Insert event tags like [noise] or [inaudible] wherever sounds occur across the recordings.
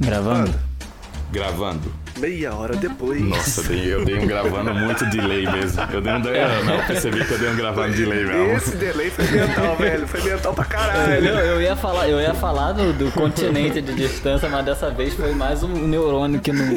Gravando? Gravando. Meia hora depois. Nossa, eu dei, eu dei um gravando muito delay mesmo. Eu dei um delay, não, eu percebi que eu dei um gravando delay mesmo. Esse delay foi mental, velho. Foi mental pra Eu, caralho. eu ia falar, eu ia falar do, do continente de distância, mas dessa vez foi mais um neurônio que não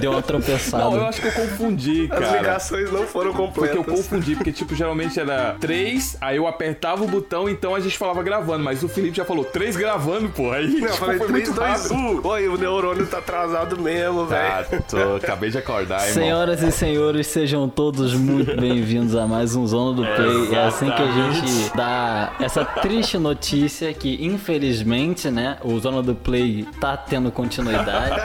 deu uma tropeçada. Não, eu acho que eu confundi, As cara. ligações não foram Porque completas. eu confundi, porque tipo, geralmente era três, aí eu apertava o botão, então a gente falava gravando, mas o Felipe já falou três gravando, pô. Aí Não, eu tipo, falei foi 3, muito 2, rápido. 1. Oi, o neurônio tá atrasado mesmo, velho. Tô, acabei de acordar, irmão. Senhoras e senhores, sejam todos muito bem-vindos a mais um Zona do Play. É assim que a gente dá essa triste notícia que, infelizmente, né, o Zona do Play tá tendo continuidade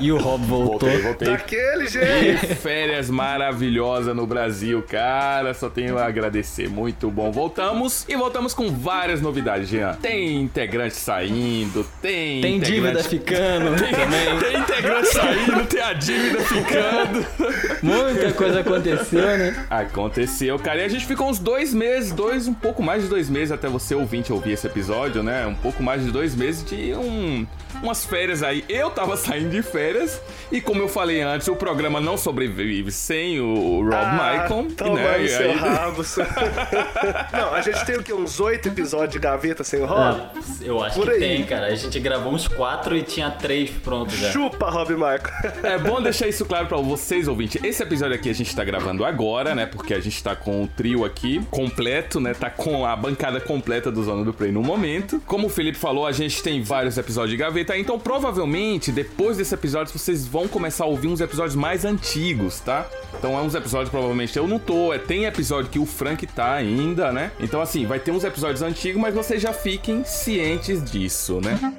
e o Rob voltou. Voltei, voltei. Daquele jeito. Que férias maravilhosa no Brasil, cara. Só tenho a agradecer. Muito bom. Voltamos e voltamos com várias novidades, Jean. Tem integrante saindo, tem. Tem dívida integrante... ficando [laughs] também. Tem integrante saindo, tem a dívida ficando. Muita coisa aconteceu, né? Aconteceu, cara. E a gente ficou uns dois meses, dois, um pouco mais de dois meses, até você ouvinte ouvir esse episódio, né? Um pouco mais de dois meses de um, umas férias aí. Eu tava saindo de férias e, como eu falei antes, o programa não sobrevive sem o Rob Michael. Toma né? aí E seu aí- rabo. seu- [laughs] não, a gente tem o quê? Uns oito episódios de gaveta sem o Rob? Ah, eu acho Por que aí. tem, cara. A gente gravou uns quatro e tinha três prontos já. Chupa, Rob Michael. [laughs] É bom deixar isso claro pra vocês, ouvintes. Esse episódio aqui a gente tá gravando agora, né? Porque a gente tá com o trio aqui completo, né? Tá com a bancada completa do Zona do Play no momento. Como o Felipe falou, a gente tem vários episódios de gaveta. Então, provavelmente, depois desse episódio, vocês vão começar a ouvir uns episódios mais antigos, tá? Então, é uns episódios, provavelmente, eu não tô. É, tem episódio que o Frank tá ainda, né? Então, assim, vai ter uns episódios antigos, mas vocês já fiquem cientes disso, né? [laughs]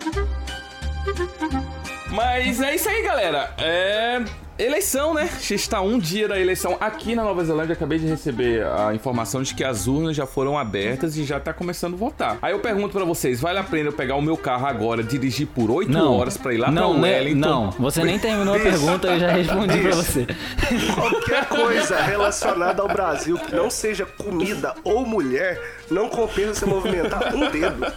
Mas é isso aí, galera. É. Eleição, né? A gente tá um dia da eleição aqui na Nova Zelândia. Acabei de receber a informação de que as urnas já foram abertas e já tá começando a votar. Aí eu pergunto pra vocês: vale a pena eu pegar o meu carro agora, dirigir por 8 Não, horas pra ir lá não, pra né? Wellington? Não, você nem terminou a pergunta, eu já respondi pra Bicho. você. Qualquer coisa relacionada ao Brasil que não seja comida ou mulher, não compensa você movimentar um dedo.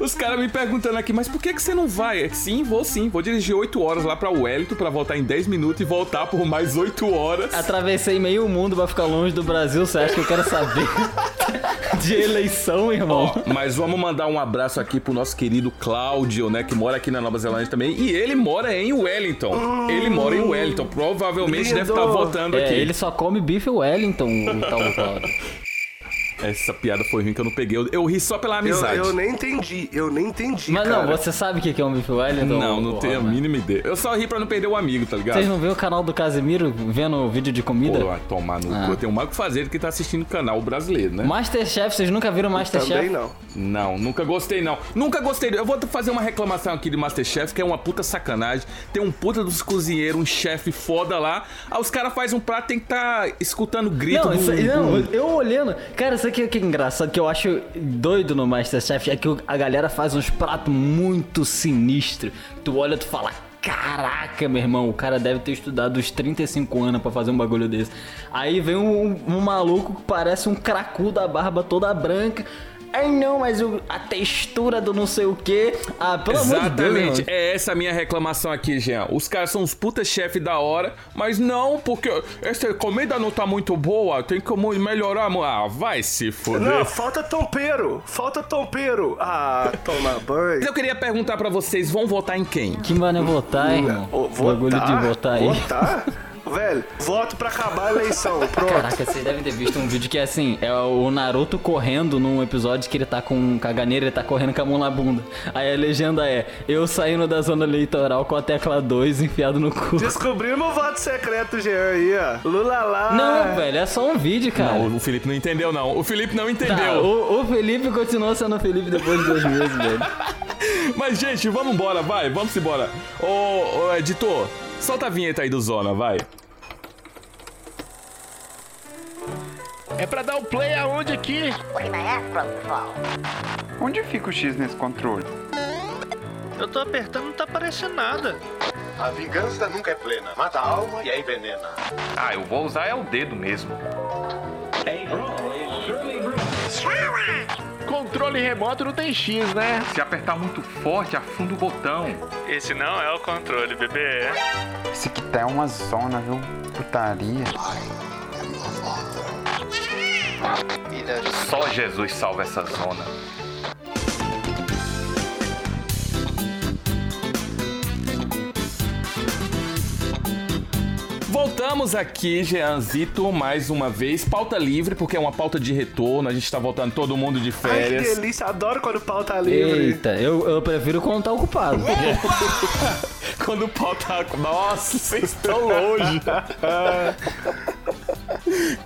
Os caras me perguntando aqui, mas por que, que você não vai? Sim, vou sim. Vou dirigir 8 horas lá pra Wellington pra voltar em 10 minutos e voltar por mais 8 horas. Atravessei meio mundo pra ficar longe do Brasil, você acha que eu quero saber [laughs] de eleição, irmão? Ó, mas vamos mandar um abraço aqui pro nosso querido Cláudio, né? Que mora aqui na Nova Zelândia também. E ele mora em Wellington. ele mora em Wellington. Provavelmente lindo. deve estar votando É, aqui. ele só come bife Wellington, o tal Cláudio. [laughs] Essa piada foi ruim que eu não peguei. Eu, eu ri só pela Eu, amizade. eu nem entendi, eu nem entendi. Mas não, cara. você sabe o que que é um bife Wellington? Não, não tenho a mínima ideia. Eu só ri pra não perder o amigo, tá ligado? Vocês não vê o canal do Casemiro vendo o vídeo de comida? Pô, tomar no Ah. cu. Tem um mago fazer que tá assistindo o canal brasileiro, né? Masterchef, vocês nunca viram Masterchef? Também não. Não, nunca gostei, não. Nunca gostei. Eu vou fazer uma reclamação aqui de Masterchef, que é uma puta sacanagem. Tem um puta dos cozinheiros, um chefe foda lá. Aí os caras fazem um prato, tem que tá escutando grito Não, do... isso, do- não, eu olhando. Cara, isso que é engraçado, que eu acho doido no Masterchef é que a galera faz uns pratos muito sinistros. Tu olha, tu fala. Caraca, meu irmão, o cara deve ter estudado uns 35 anos pra fazer um bagulho desse. Aí vem um, um maluco que parece um cracu da barba toda branca. Ai não, mas o- a textura do não sei o que. Ah, pelo amor de Deus. Exatamente, é essa a minha reclamação aqui, Jean. Os caras são uns puta chefe da hora, mas não, porque essa comida não tá muito boa, tem como melhorar. Ah, vai se foder. Não, falta tompeiro, falta tompeiro. Ah, toma banho. Eu queria perguntar pra vocês, vão votar em quem? Que mano é votar, irmão? Ô, Bagulho de votar aí. Votar? [laughs] Velho, voto pra acabar a eleição. Pronto. Caraca, vocês devem ter visto um vídeo que é assim, é o Naruto correndo num episódio que ele tá com caganeira, ele tá correndo com a mão na bunda. Aí a legenda é, eu saindo da zona eleitoral com a tecla 2 enfiado no cu. Descobrimos o voto secreto, Jean, aí, ó. Lula lá. Não, velho, é só um vídeo, cara. Não, o Felipe não entendeu, não. O Felipe não Tá, entendeu. o, o Felipe continuou sendo o Felipe depois de dois meses, velho. [laughs] Mas, gente, vamos embora, vai, vamos embora. Ô, ô, editor, solta a vinheta aí do Zona, vai. É pra dar o play aonde aqui? Onde fica o X nesse controle? Eu tô apertando, não tá aparecendo nada. A vingança nunca é plena. Mata a alma e a envenena. Ah, eu vou usar é o dedo mesmo. Com controle remoto não tem X, né? Se apertar muito forte, afunda o botão. Esse não é o controle, bebê. Esse aqui tá é uma zona, viu? Putaria. Só Jesus salva essa zona. Voltamos aqui, Jeanzito, mais uma vez. Pauta livre, porque é uma pauta de retorno. A gente tá voltando todo mundo de Ai, que férias. delícia. Adoro quando o pau tá livre. Eita, eu, eu prefiro quando tá ocupado. [laughs] Quando o pau tá. Nossa, vocês estão longe.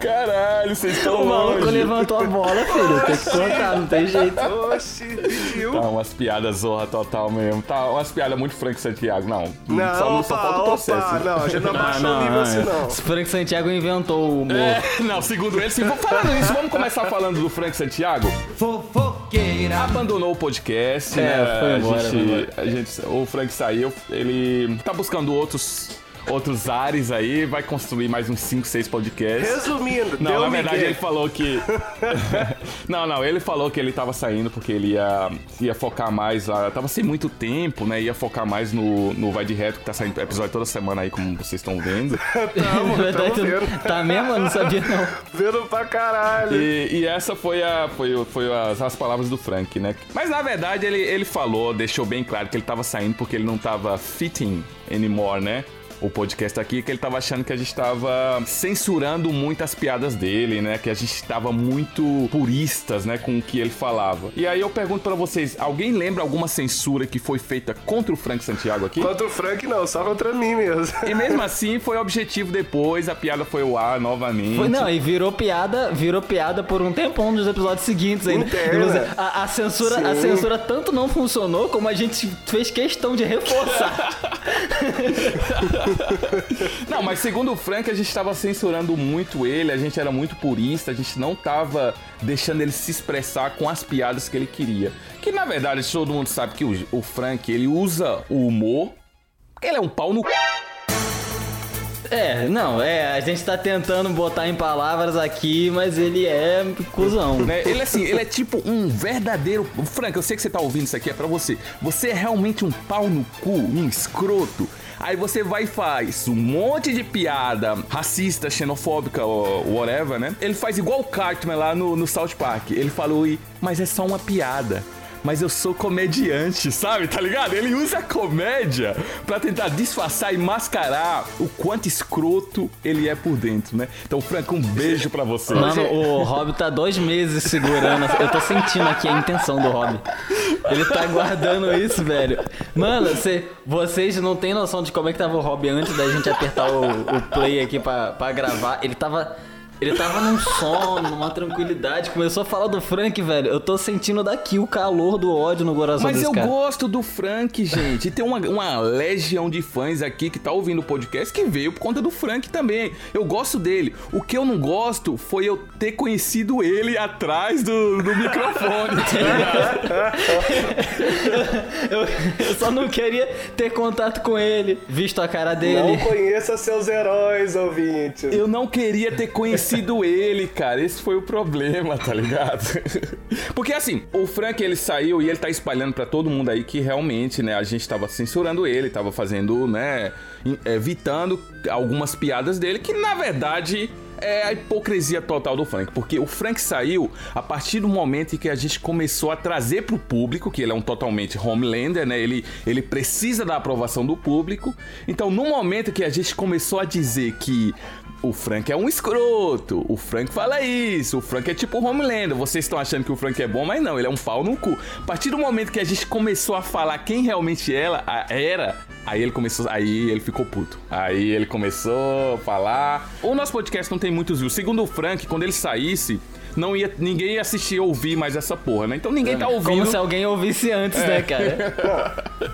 Caralho, vocês estão O maluco longe. levantou a bola, filho. Tem que cortar, não tem jeito. Oxi, pediu. Tá umas piadas zorra total mesmo. Tá umas piadas muito Frank Santiago. Não, Não, só, opa, só falta o processo. opa, não, a gente não abaixou o nível assim, não. Frank Santiago inventou o humor. É, não, segundo ele, sim. Vamos falando isso, vamos começar falando do Frank Santiago. Fofoqueira. Abandonou o podcast, É, né? foi a, embora, gente, foi embora. a gente, o Frank saiu, ele tá buscando outros outros ares aí, vai construir mais uns 5, 6 podcasts. Resumindo, Não, deu na verdade migué. ele falou que. [laughs] não, não, ele falou que ele tava saindo porque ele ia, ia focar mais lá. Tava sem muito tempo, né? Ia focar mais no, no Vai de Reto, que tá saindo episódio toda semana aí, como vocês estão vendo. [laughs] Tamo, Na verdade, tamo vendo. tá mesmo? Eu não sabia, não. [laughs] Vendo pra caralho. E, e essa foi, a, foi, foi as, as palavras do Frank, né? Mas na verdade ele, ele falou, deixou bem claro que ele tava saindo porque ele não tava fitting anymore, né? O podcast aqui, que ele tava achando que a gente tava censurando muito as piadas dele, né? Que a gente tava muito puristas, né? Com o que ele falava. E aí eu pergunto pra vocês: alguém lembra alguma censura que foi feita contra o Frank Santiago aqui? Contra o Frank, não, só contra mim mesmo. E mesmo [laughs] assim foi objetivo depois, a piada foi ao ar novamente. Foi, não, e virou piada, virou piada por um tempão nos episódios seguintes ainda. Interna. Inclusive, A, a censura, a Sim. censura tanto não funcionou como a gente fez questão de reforçar. [laughs] Não, mas segundo o Frank, a gente tava censurando muito ele, a gente era muito purista, a gente não tava deixando ele se expressar com as piadas que ele queria. Que na verdade todo mundo sabe que o, o Frank, ele usa o humor, porque ele é um pau no c... É, não, é, a gente tá tentando botar em palavras aqui, mas ele é cuzão. né? Ele assim, ele é tipo um verdadeiro. Frank, eu sei que você tá ouvindo isso aqui, é pra você. Você é realmente um pau no cu, um escroto. Aí você vai e faz um monte de piada racista, xenofóbica, whatever, né? Ele faz igual o Cartman lá no, no South Park. Ele falou, "Ih, mas é só uma piada. Mas eu sou comediante, sabe? Tá ligado? Ele usa a comédia pra tentar disfarçar e mascarar o quanto escroto ele é por dentro, né? Então, Frank, um beijo pra você. Mano, o Rob tá dois meses segurando. Eu tô sentindo aqui a intenção do Rob. Ele tá guardando isso, velho. Mano, cê- vocês não têm noção de como é que tava o Rob antes da gente apertar o, o play aqui pra, pra gravar. Ele tava. Ele tava num sono, numa tranquilidade. Começou a falar do Frank, velho. Eu tô sentindo daqui o calor do ódio no coração Mas desse eu cara. gosto do Frank, gente. E tem uma, uma legião de fãs aqui que tá ouvindo o podcast que veio por conta do Frank também. Eu gosto dele. O que eu não gosto foi eu ter conhecido ele atrás do, do microfone. tá? [laughs] Eu, eu só não queria ter contato com ele, visto a cara dele. Não conheça seus heróis, ouvintes. Eu não queria ter conhecido ele, cara. Esse foi o problema, tá ligado? [laughs] Porque assim, o Frank ele saiu e ele tá espalhando pra todo mundo aí que realmente, né, a gente tava censurando ele, tava fazendo, né, in- evitando algumas piadas dele que na verdade é a hipocrisia total do Frank, porque o Frank saiu a partir do momento em que a gente começou a trazer pro público, que ele é um totalmente Homelander, né? Ele, ele precisa da aprovação do público. Então, no momento que a gente começou a dizer que o Frank é um escroto, o Frank fala isso, o Frank é tipo Homelander, vocês estão achando que o Frank é bom, mas não, ele é um pau no cu. A partir do momento que a gente começou a falar quem realmente ela era, aí ele começou, aí ele ficou puto. Aí ele começou a falar. O nosso podcast não tem muitos views. Segundo o Frank, quando ele saísse, não ia, ninguém ia assistir ou ouvir mais essa porra, né? Então ninguém tá ouvindo. Como se alguém ouvisse antes, né, cara?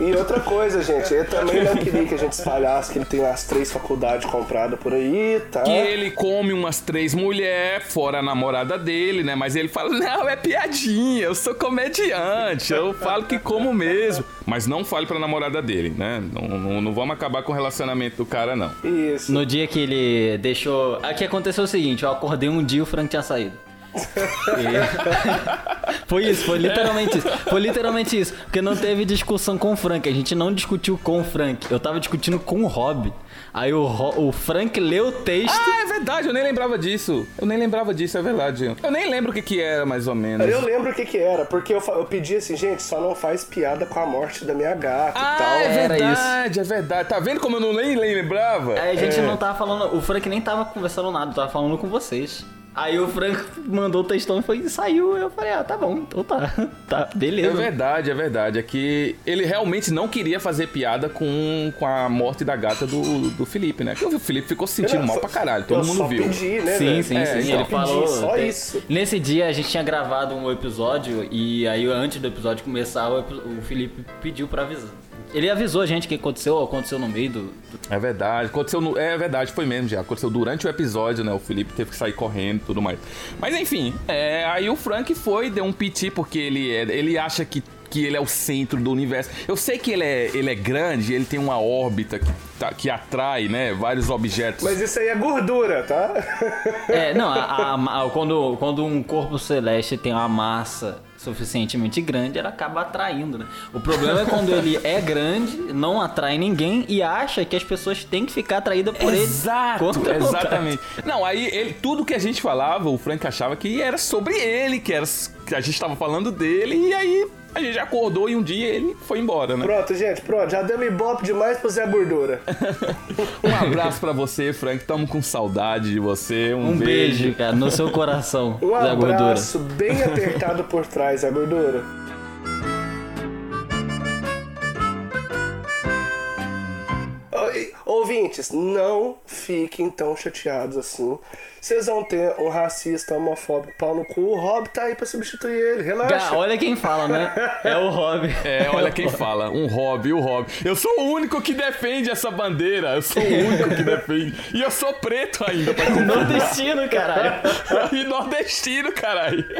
E outra coisa, gente, ele também não queria que a gente espalhasse que ele tem umas três faculdades compradas por aí, tá? Que ele come umas três mulheres, fora a namorada dele, né? Mas ele fala: Não, é piadinha, eu sou comediante, eu falo que como mesmo. Mas não fale pra namorada dele, né? Não, não, não vamos acabar com o relacionamento do cara, não. Isso. No dia que ele deixou. Aqui aconteceu o seguinte: eu acordei um dia e o Frank tinha saído. E- [laughs] foi isso, foi literalmente isso. Foi literalmente isso. Porque não teve discussão com o Frank. A gente não discutiu com o Frank. Eu tava discutindo com o Rob. Aí o, Ro- o Frank leu o texto. Ah, é verdade, eu nem lembrava disso. Eu nem lembrava disso, é verdade. Eu nem lembro o que que era, mais ou menos. Eu lembro o que que era, porque eu, fa- eu pedi assim, gente, só não faz piada com a morte da minha gata Ah, e tal. é Era verdade, é verdade. Tá vendo como eu não nem lembrava? Aí a gente não tava falando. O Frank nem tava conversando nada, tava falando com vocês. Aí o Frank mandou o textão e foi, e saiu. Eu falei, ah, tá bom, então tá. [laughs] Tá, É beleza. verdade, é verdade. É que ele realmente não queria fazer piada com, com a morte da gata do, do Felipe, né? Porque o Felipe ficou se sentindo Não, mal só- pra caralho, todo eu mundo só viu. Pedi, né, Sim, velho? sim, É, sim. então, Ele pedi, falou. só tem- isso. Nesse dia a gente tinha gravado um episódio e aí antes do episódio começar, o, o Felipe pediu pra avisar. Ele avisou a gente que aconteceu, aconteceu no meio do. do- É verdade, aconteceu no, é verdade, foi mesmo já. Aconteceu durante o episódio, né? O Felipe teve que sair correndo e tudo mais. Mas enfim, é, aí o Frank foi, deu um piti porque ele, é- ele acha que, que ele é o centro do universo. Eu sei que ele é, ele é grande, ele tem uma órbita que, tá- que atrai, né? Vários objetos. Mas isso aí é gordura, tá? É, não, a- a- a- quando, quando um corpo celeste tem uma massa suficientemente grande, ele acaba atraindo, né? O problema é quando ele é grande, não atrai ninguém e acha que as pessoas têm que ficar atraídas por ele. Exato, a vontade. exatamente. Não, aí ele, tudo que a gente falava, o Frank achava que era sobre ele, que, era, que a gente tava falando dele, e aí a gente acordou e um dia ele foi embora, né? Pronto, gente, pronto. Já deu ibope demais pro Zé Gordura. [laughs] Um abraço pra você, Frank. Tamo com saudade de você. Um, Um beijo, cara, no seu coração, Um Zé Gordura. abraço bem apertado por trás, Zé Gordura. Ouvintes, não fiquem tão chateados assim. Vocês vão ter um racista, homofóbico, pau no cu. O Rob tá aí pra substituir ele. Relaxa. Olha quem fala, né? [laughs] É o Rob. É, olha quem fala. Um hobby, o hobby. Eu sou o único que defende essa bandeira. Eu sou o único que defende. E eu sou preto ainda. Pra... [laughs] Nordestino, caralho. e nordestino, caralho. [laughs]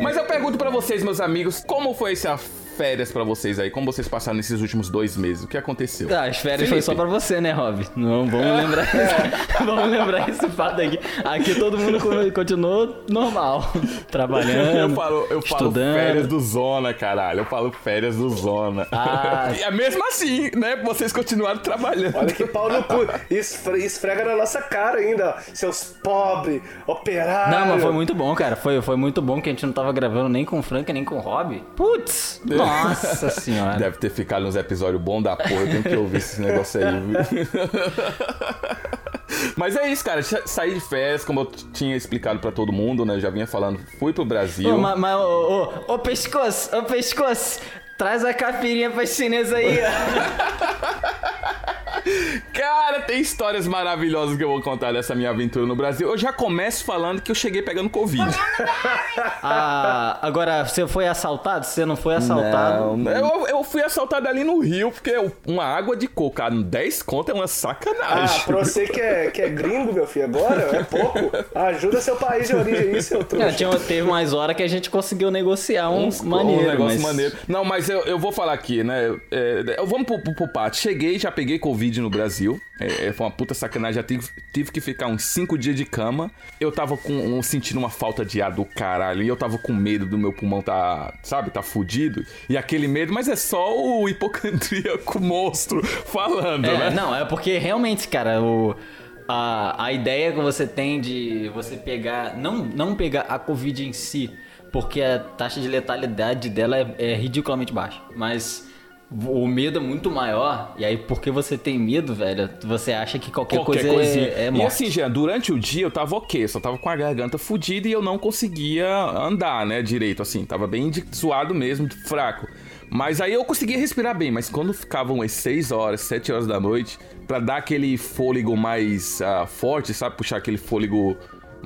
Mas eu pergunto pra vocês, meus amigos, como foi essa férias pra vocês aí? Como vocês passaram nesses últimos dois meses? O que aconteceu? Ah, as férias foi Felipe. só pra você, né, Rob? Não, vamos lembrar [laughs] esse, [laughs] vamos lembrar esse fato aqui. Aqui todo mundo co- continuou normal, [laughs] trabalhando, Eu falo, eu falo estudando. férias do Zona, caralho. Eu falo férias do Zona. Ah. E é mesmo assim, né? Vocês continuaram trabalhando. Olha que pau no cu. Esfre- Esfrega na nossa cara ainda, ó. Seus pobres, operários. Não, mas foi muito bom, cara. Foi, foi muito bom que a gente não tava gravando nem com o Frank, nem com o Rob. Putz! Nossa senhora. Deve ter ficado uns episódios bons da porra. Eu tenho que ouvir esse negócio aí? [laughs] Mas é isso, cara. Sa- Saí de férias, como eu tinha explicado pra todo mundo, né? Eu já vinha falando, fui pro Brasil. Ô, mas, mas, ô, ô, ô, pescoço, ô, pescoço, traz a capirinha pra chinesa aí, ó. [laughs] Cara, tem histórias maravilhosas que eu vou contar dessa minha aventura no Brasil. Eu já começo falando que eu cheguei pegando Covid. [laughs] Ah, agora, você foi assaltado? Você não foi assaltado? Não, eu, eu fui assaltado ali no Rio, porque uma água de coco, cara, 10 conto é uma Ah, sacanagem. pra você que é, que é gringo, meu filho, agora é pouco. Ajuda seu país de origem aí, seu Não, trouxa. tinha, teve mais hora que a gente conseguiu negociar um Uns- maneiro, um negócio mas... maneiro. Não, mas eu, eu vou falar aqui, né? É, vamos pro, pro, pro pátio. Cheguei, já peguei Covid no Brasil. É, é, foi uma puta sacanagem. Já tive, tive que ficar uns 5 dias de cama. Eu tava com, um- sentindo uma falta de ar do caralho. E eu tava com medo do meu pulmão tá, sabe, tá fudido. E aquele medo, mas é só o hipocondríaco [laughs] monstro falando, É, né? não, é porque realmente, cara, o, a, a ideia que você tem de você pegar. Não, não pegar a Covid em si, porque a taxa de letalidade dela é, é ridiculamente baixa. Mas o medo é muito maior, e aí porque você tem medo, velho, você acha que qualquer, coisa coisinha. é, é e morte. assim, Jean, durante o dia eu tava ok, só tava com a garganta fudida e eu não conseguia andar, né, direito, assim, tava bem suado mesmo, fraco. Mas aí eu conseguia respirar bem, mas quando ficavam as 6 horas, 7 horas da noite, pra dar aquele fôlego mais ah, forte, sabe, puxar aquele fôlego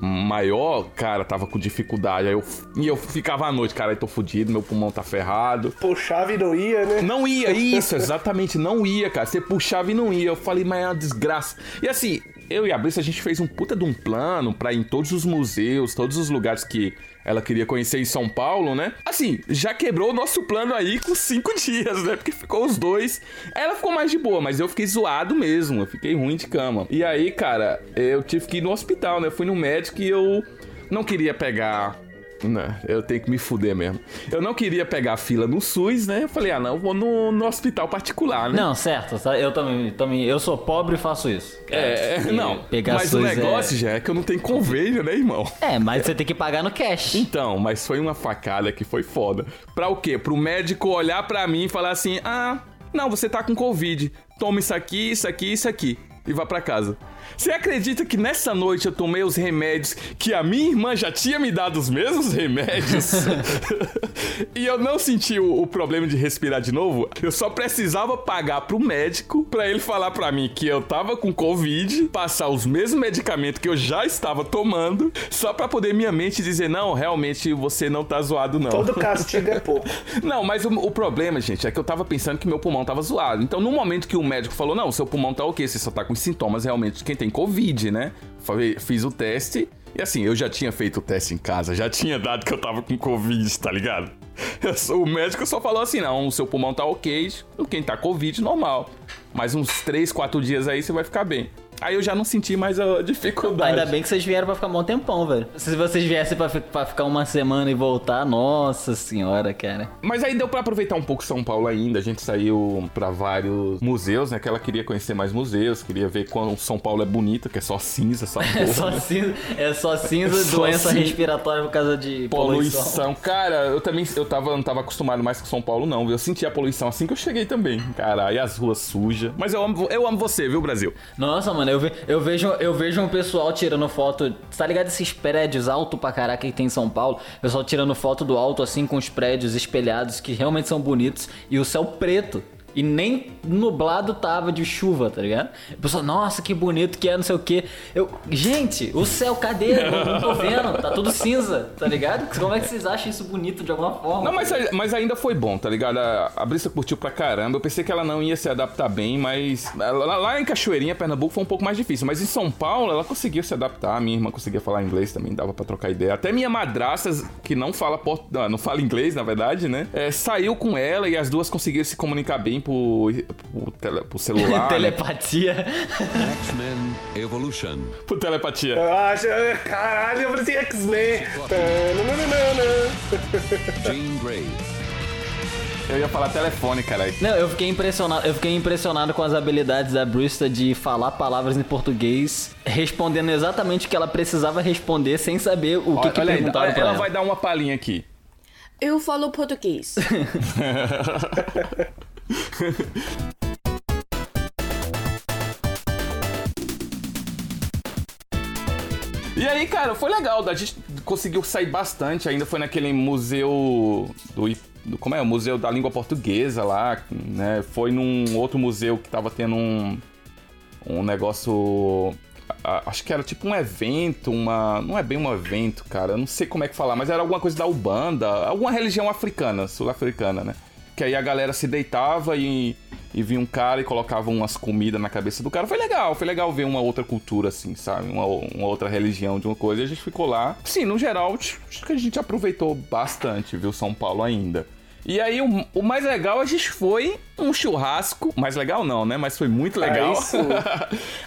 maior, cara, tava com dificuldade. Aí eu, e eu ficava à noite, cara, eu tô fudido, meu pulmão tá ferrado. Puxava e não ia, né? Não ia, [laughs] isso, exatamente, não ia, cara. Você puxava e não ia. Eu falei, mas é uma desgraça. E assim, eu e a Brisa, a gente fez um puta de um plano pra ir em todos os museus, todos os lugares que ela queria conhecer em São Paulo, né? Assim, já quebrou o nosso plano aí com cinco [laughs] dias, né? Porque ficou os dois. Ela ficou mais de boa, mas eu fiquei zoado mesmo. Eu fiquei ruim de cama. E aí, cara, eu tive que ir no hospital, né? Eu fui no médico e eu não queria pegar não, eu tenho que me fuder mesmo. Eu não queria pegar fila no SUS, né? Eu falei, ah, não, vou no, no hospital particular, né? Não, certo. tá? Eu também, também. Eu sou pobre e faço isso. É, E não. Mas o SUS é- negócio já é que eu não tenho convênio, né, irmão? É, mas você tem que pagar no cash. Então, mas foi uma facada que foi foda. Pra o quê? Pro médico olhar pra mim e falar assim: ah, não, você tá com Covid. Toma isso aqui, isso aqui, isso aqui. E vá pra casa. Você acredita que nessa noite eu tomei os remédios que a minha irmã já tinha me dado os mesmos remédios? [laughs] e eu não senti o, o problema de respirar de novo? Eu só precisava pagar pro médico pra ele falar pra mim que eu tava com Covid, passar os mesmos medicamentos que eu já estava tomando, só pra poder minha mente dizer: não, realmente você não tá zoado, não. Todo castigo é pouco. [laughs] Não, mas o, o problema, gente, é que eu tava pensando que meu pulmão tava zoado. Então, no momento que o médico falou, não, seu pulmão tá ok, você só tá com sintomas realmente de quem tem Covid, né? Fiz o teste. E assim, eu já tinha feito o teste em casa, já tinha dado que eu tava com Covid, tá ligado? Sou- o médico só falou assim: não, o seu pulmão tá ok, quem tá Covid, normal. Mas uns 3, 4 dias aí você vai ficar bem. Aí eu já não senti mais a dificuldade. Ainda bem que vocês vieram pra ficar um bom tempão, velho. Se vocês viessem pra, pra ficar uma semana e voltar, nossa senhora, cara. Mas aí deu pra aproveitar um pouco São Paulo ainda. A gente saiu pra vários museus, né? Que ela queria conhecer mais museus, queria ver quando São Paulo é bonito, que é só cinza, essa porra. [laughs] É só cinza, é só [laughs] cinza Só doença cinza. respiratória por causa de poluição. Poluição. Cara, eu também eu tava, não tava acostumado mais com São Paulo, não. viu? Eu senti a poluição assim que eu cheguei também. Cara, e as ruas sujas. Mas eu amo, eu amo você, viu, Brasil? Nossa, mano, eu, ve- eu vejo eu vejo um pessoal tirando foto. Tá ligado esses prédios altos pra caraca que tem em São Paulo? Pessoal tirando foto do alto assim com os prédios espelhados que realmente são bonitos e o céu preto. E nem nublado tava de chuva, tá ligado? O pessoal, nossa, que bonito que é, não sei o que. Eu, gente, o céu, cadê? Não, não tô [laughs] vendo, tá tudo cinza, tá ligado? Como é que vocês acham isso bonito de alguma forma? Não, mas, mas ainda foi bom, tá ligado? A, a Brisa curtiu pra caramba. Eu pensei que ela não ia se adaptar bem, mas lá, lá em Cachoeirinha, Pernambuco, foi um pouco mais difícil. Mas em São Paulo, ela conseguiu se adaptar. A minha irmã conseguia falar inglês também, dava pra trocar ideia. Até minha madrasta, que não fala, port... não, não fala inglês, na verdade, né? É, saiu com ela e as duas conseguiram se comunicar bem por, por, tele- por celular. [laughs] né? Telepatia. X-Men Evolution. Por telepatia. Eu acho. Caralho, eu falei assim, X-Men. Jean Grey. Eu ia falar telefone, cara. Não, eu fiquei impressionado, eu fiquei impressionado com as habilidades da Brista de falar palavras em português, respondendo exatamente o que ela precisava responder sem saber o que, Olha, que olha aí, perguntaram pra ela ela. vai dar uma palhinha aqui. Eu falo português. [laughs] E aí, cara, foi legal. A gente conseguiu sair bastante. Ainda foi naquele museu do, do- como é? O museu da língua portuguesa lá, né? Foi num outro museu que tava tendo um um negócio acho que era tipo um evento, uma não é bem um evento, cara. Eu não sei como é que falar, mas era alguma coisa da Ubanda, alguma religião africana, sul-africana, né? Que aí a galera se deitava e e vinha um cara e colocava umas comidas na cabeça do cara. Foi legal, foi legal ver uma outra cultura, assim, sabe? Uma, uma outra religião de uma coisa. E a gente ficou lá. Sim, no geral, acho que a gente aproveitou bastante, viu, São Paulo ainda. E aí, o, o mais legal, a gente foi um churrasco. Mais legal não, né? Mas foi muito legal. Aí [laughs] sim.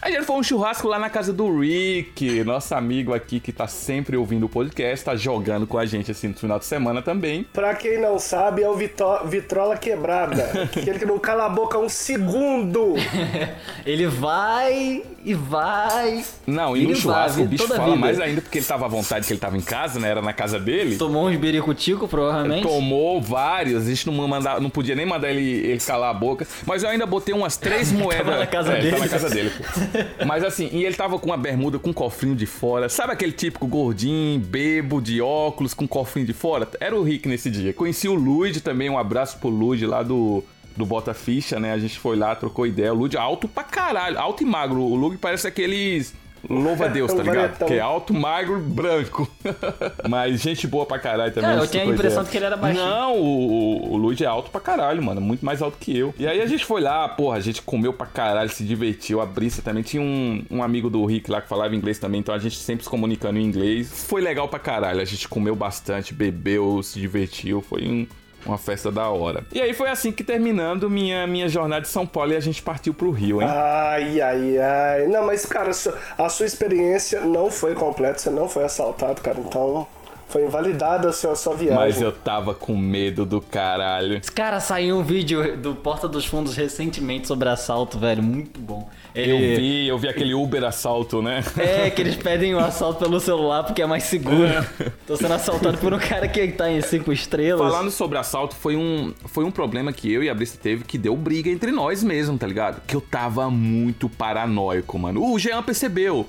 a gente foi um churrasco lá na casa do Rick, nosso amigo aqui que tá sempre ouvindo o podcast, tá jogando com a gente assim no final de semana também. Pra quem não sabe, é o Vitó- Vitrola Quebrada. [laughs] Aquele que não cala a boca um segundo. [laughs] Ele vai e vai. Não, e no churrasco vai, o bicho fala vida. mais ainda porque ele tava à vontade que ele tava em casa, né? Era na casa dele. Tomou uns biricutico, provavelmente. Tomou vários, a gente não, manda, não podia nem mandar ele, ele calar a boca. Mas eu ainda botei umas três [laughs] moedas. na casa é, dele. Tá na casa dele, pô. Mas assim, e ele tava com uma bermuda com um cofrinho de fora. Sabe aquele típico gordinho, bebo, de óculos, com cofrinho de fora? Era o Rick nesse dia. Conheci o Luigi também, um abraço pro Luigi lá do. Do Bota Ficha, né? A gente foi lá, trocou ideia. O Luigi alto pra caralho, alto e magro. O Luigi parece aqueles Louva a Deus, tá [laughs] ligado? varetão. Que é alto, magro, branco. [laughs] Mas gente boa pra caralho também. Cara, eu tinha a coisa impressão é. de que ele era baixinho. Não, o, o, o Luigi é alto pra caralho, mano. Muito mais alto que eu. E aí a gente foi lá, porra, a gente comeu pra caralho, se divertiu. A Brisa também tinha um, um amigo do Rick lá que falava inglês também, então a gente sempre se comunicando em inglês. Foi legal pra caralho. A gente comeu bastante, bebeu, se divertiu. Foi um. Uma festa da hora. E aí foi assim que terminando minha, minha jornada de São Paulo e a gente partiu pro Rio, hein? Ai, ai, ai. Não, mas, cara, a sua- a sua experiência não foi completa, você não foi assaltado, cara. Então, foi invalidada a sua, a sua viagem. Mas eu tava com medo do caralho. Cara, saiu um vídeo do Porta dos Fundos recentemente sobre assalto, velho. Muito bom. Eu Ele- vi, eu vi aquele Uber assalto, né? É, que eles pedem o assalto pelo celular porque é mais seguro. Tô sendo assaltado por um cara que tá em cinco estrelas. Falando sobre assalto, foi um, foi um problema que eu e a Brista teve que deu briga entre nós mesmo, tá ligado? Que eu tava muito paranoico, mano. O Jean percebeu.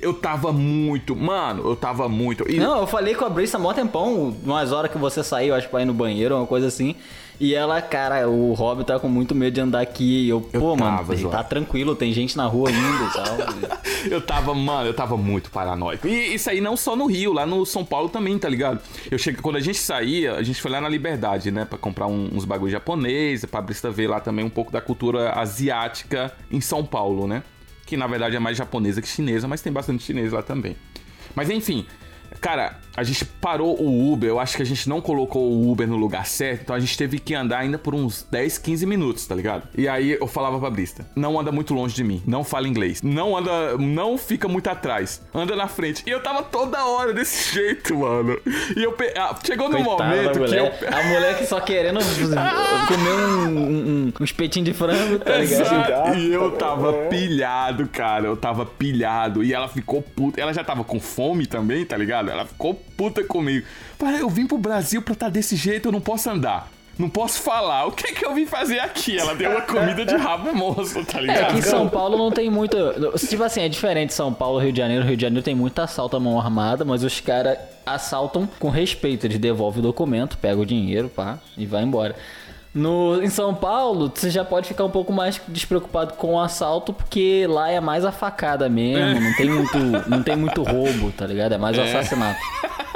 Eu tava muito, mano, eu tava muito. E Não, eu falei com a Brisa há mó tempão, umas horas que você saiu, acho que pra ir no banheiro, uma coisa assim. E ela, cara, o Rob tá com muito medo de andar aqui. E eu, pô, mano, tava, Zoa. tá tranquilo, tem gente na rua ainda e tal. [laughs] eu tava, mano, eu tava muito paranoico. E isso aí não só no Rio, lá no São Paulo também, tá ligado? Eu cheguei, quando a gente saía, a gente foi lá na Liberdade, né, Pra comprar um- uns bagulho japonês, pra Brista ver lá também um pouco da cultura asiática em São Paulo, né? Que na verdade é mais japonesa que chinesa, mas tem bastante chinês lá também. Mas enfim, cara, a gente parou o Uber, eu acho que a gente não colocou o Uber no lugar certo, então a gente teve que andar ainda por uns 10, 15 minutos, tá ligado? E aí eu falava pra Brista, não anda muito longe de mim, não fala inglês, não anda, não fica muito atrás, anda na frente. E eu tava toda hora desse [laughs] jeito, mano. E eu pe... ah, chegou no momento que eu. A mulher que só querendo [laughs] comer um, um, um espetinho de frango, tá ligado? Exato. E eu tava pilhado, cara. Eu tava pilhado. E ela ficou puta. Ela já tava com fome também, tá ligado? Ela ficou puta comigo. Pai, eu vim pro Brasil pra estar desse jeito, eu não posso andar. Não posso falar. O que é que eu vim fazer aqui? Ela deu uma comida de rabo moço, tá É, ligado? que em São Paulo não tem muito. Tipo assim, é diferente São Paulo, Rio de Janeiro. Rio de Janeiro tem muito assalto à mão armada, mas os caras assaltam com respeito. Eles devolvem o documento, pegam o dinheiro, pá, e vai embora. No, em São Paulo, você já pode ficar um pouco mais despreocupado com o assalto, porque lá é mais a facada mesmo, não tem muito, não tem muito roubo, tá ligado? É mais o assassinato.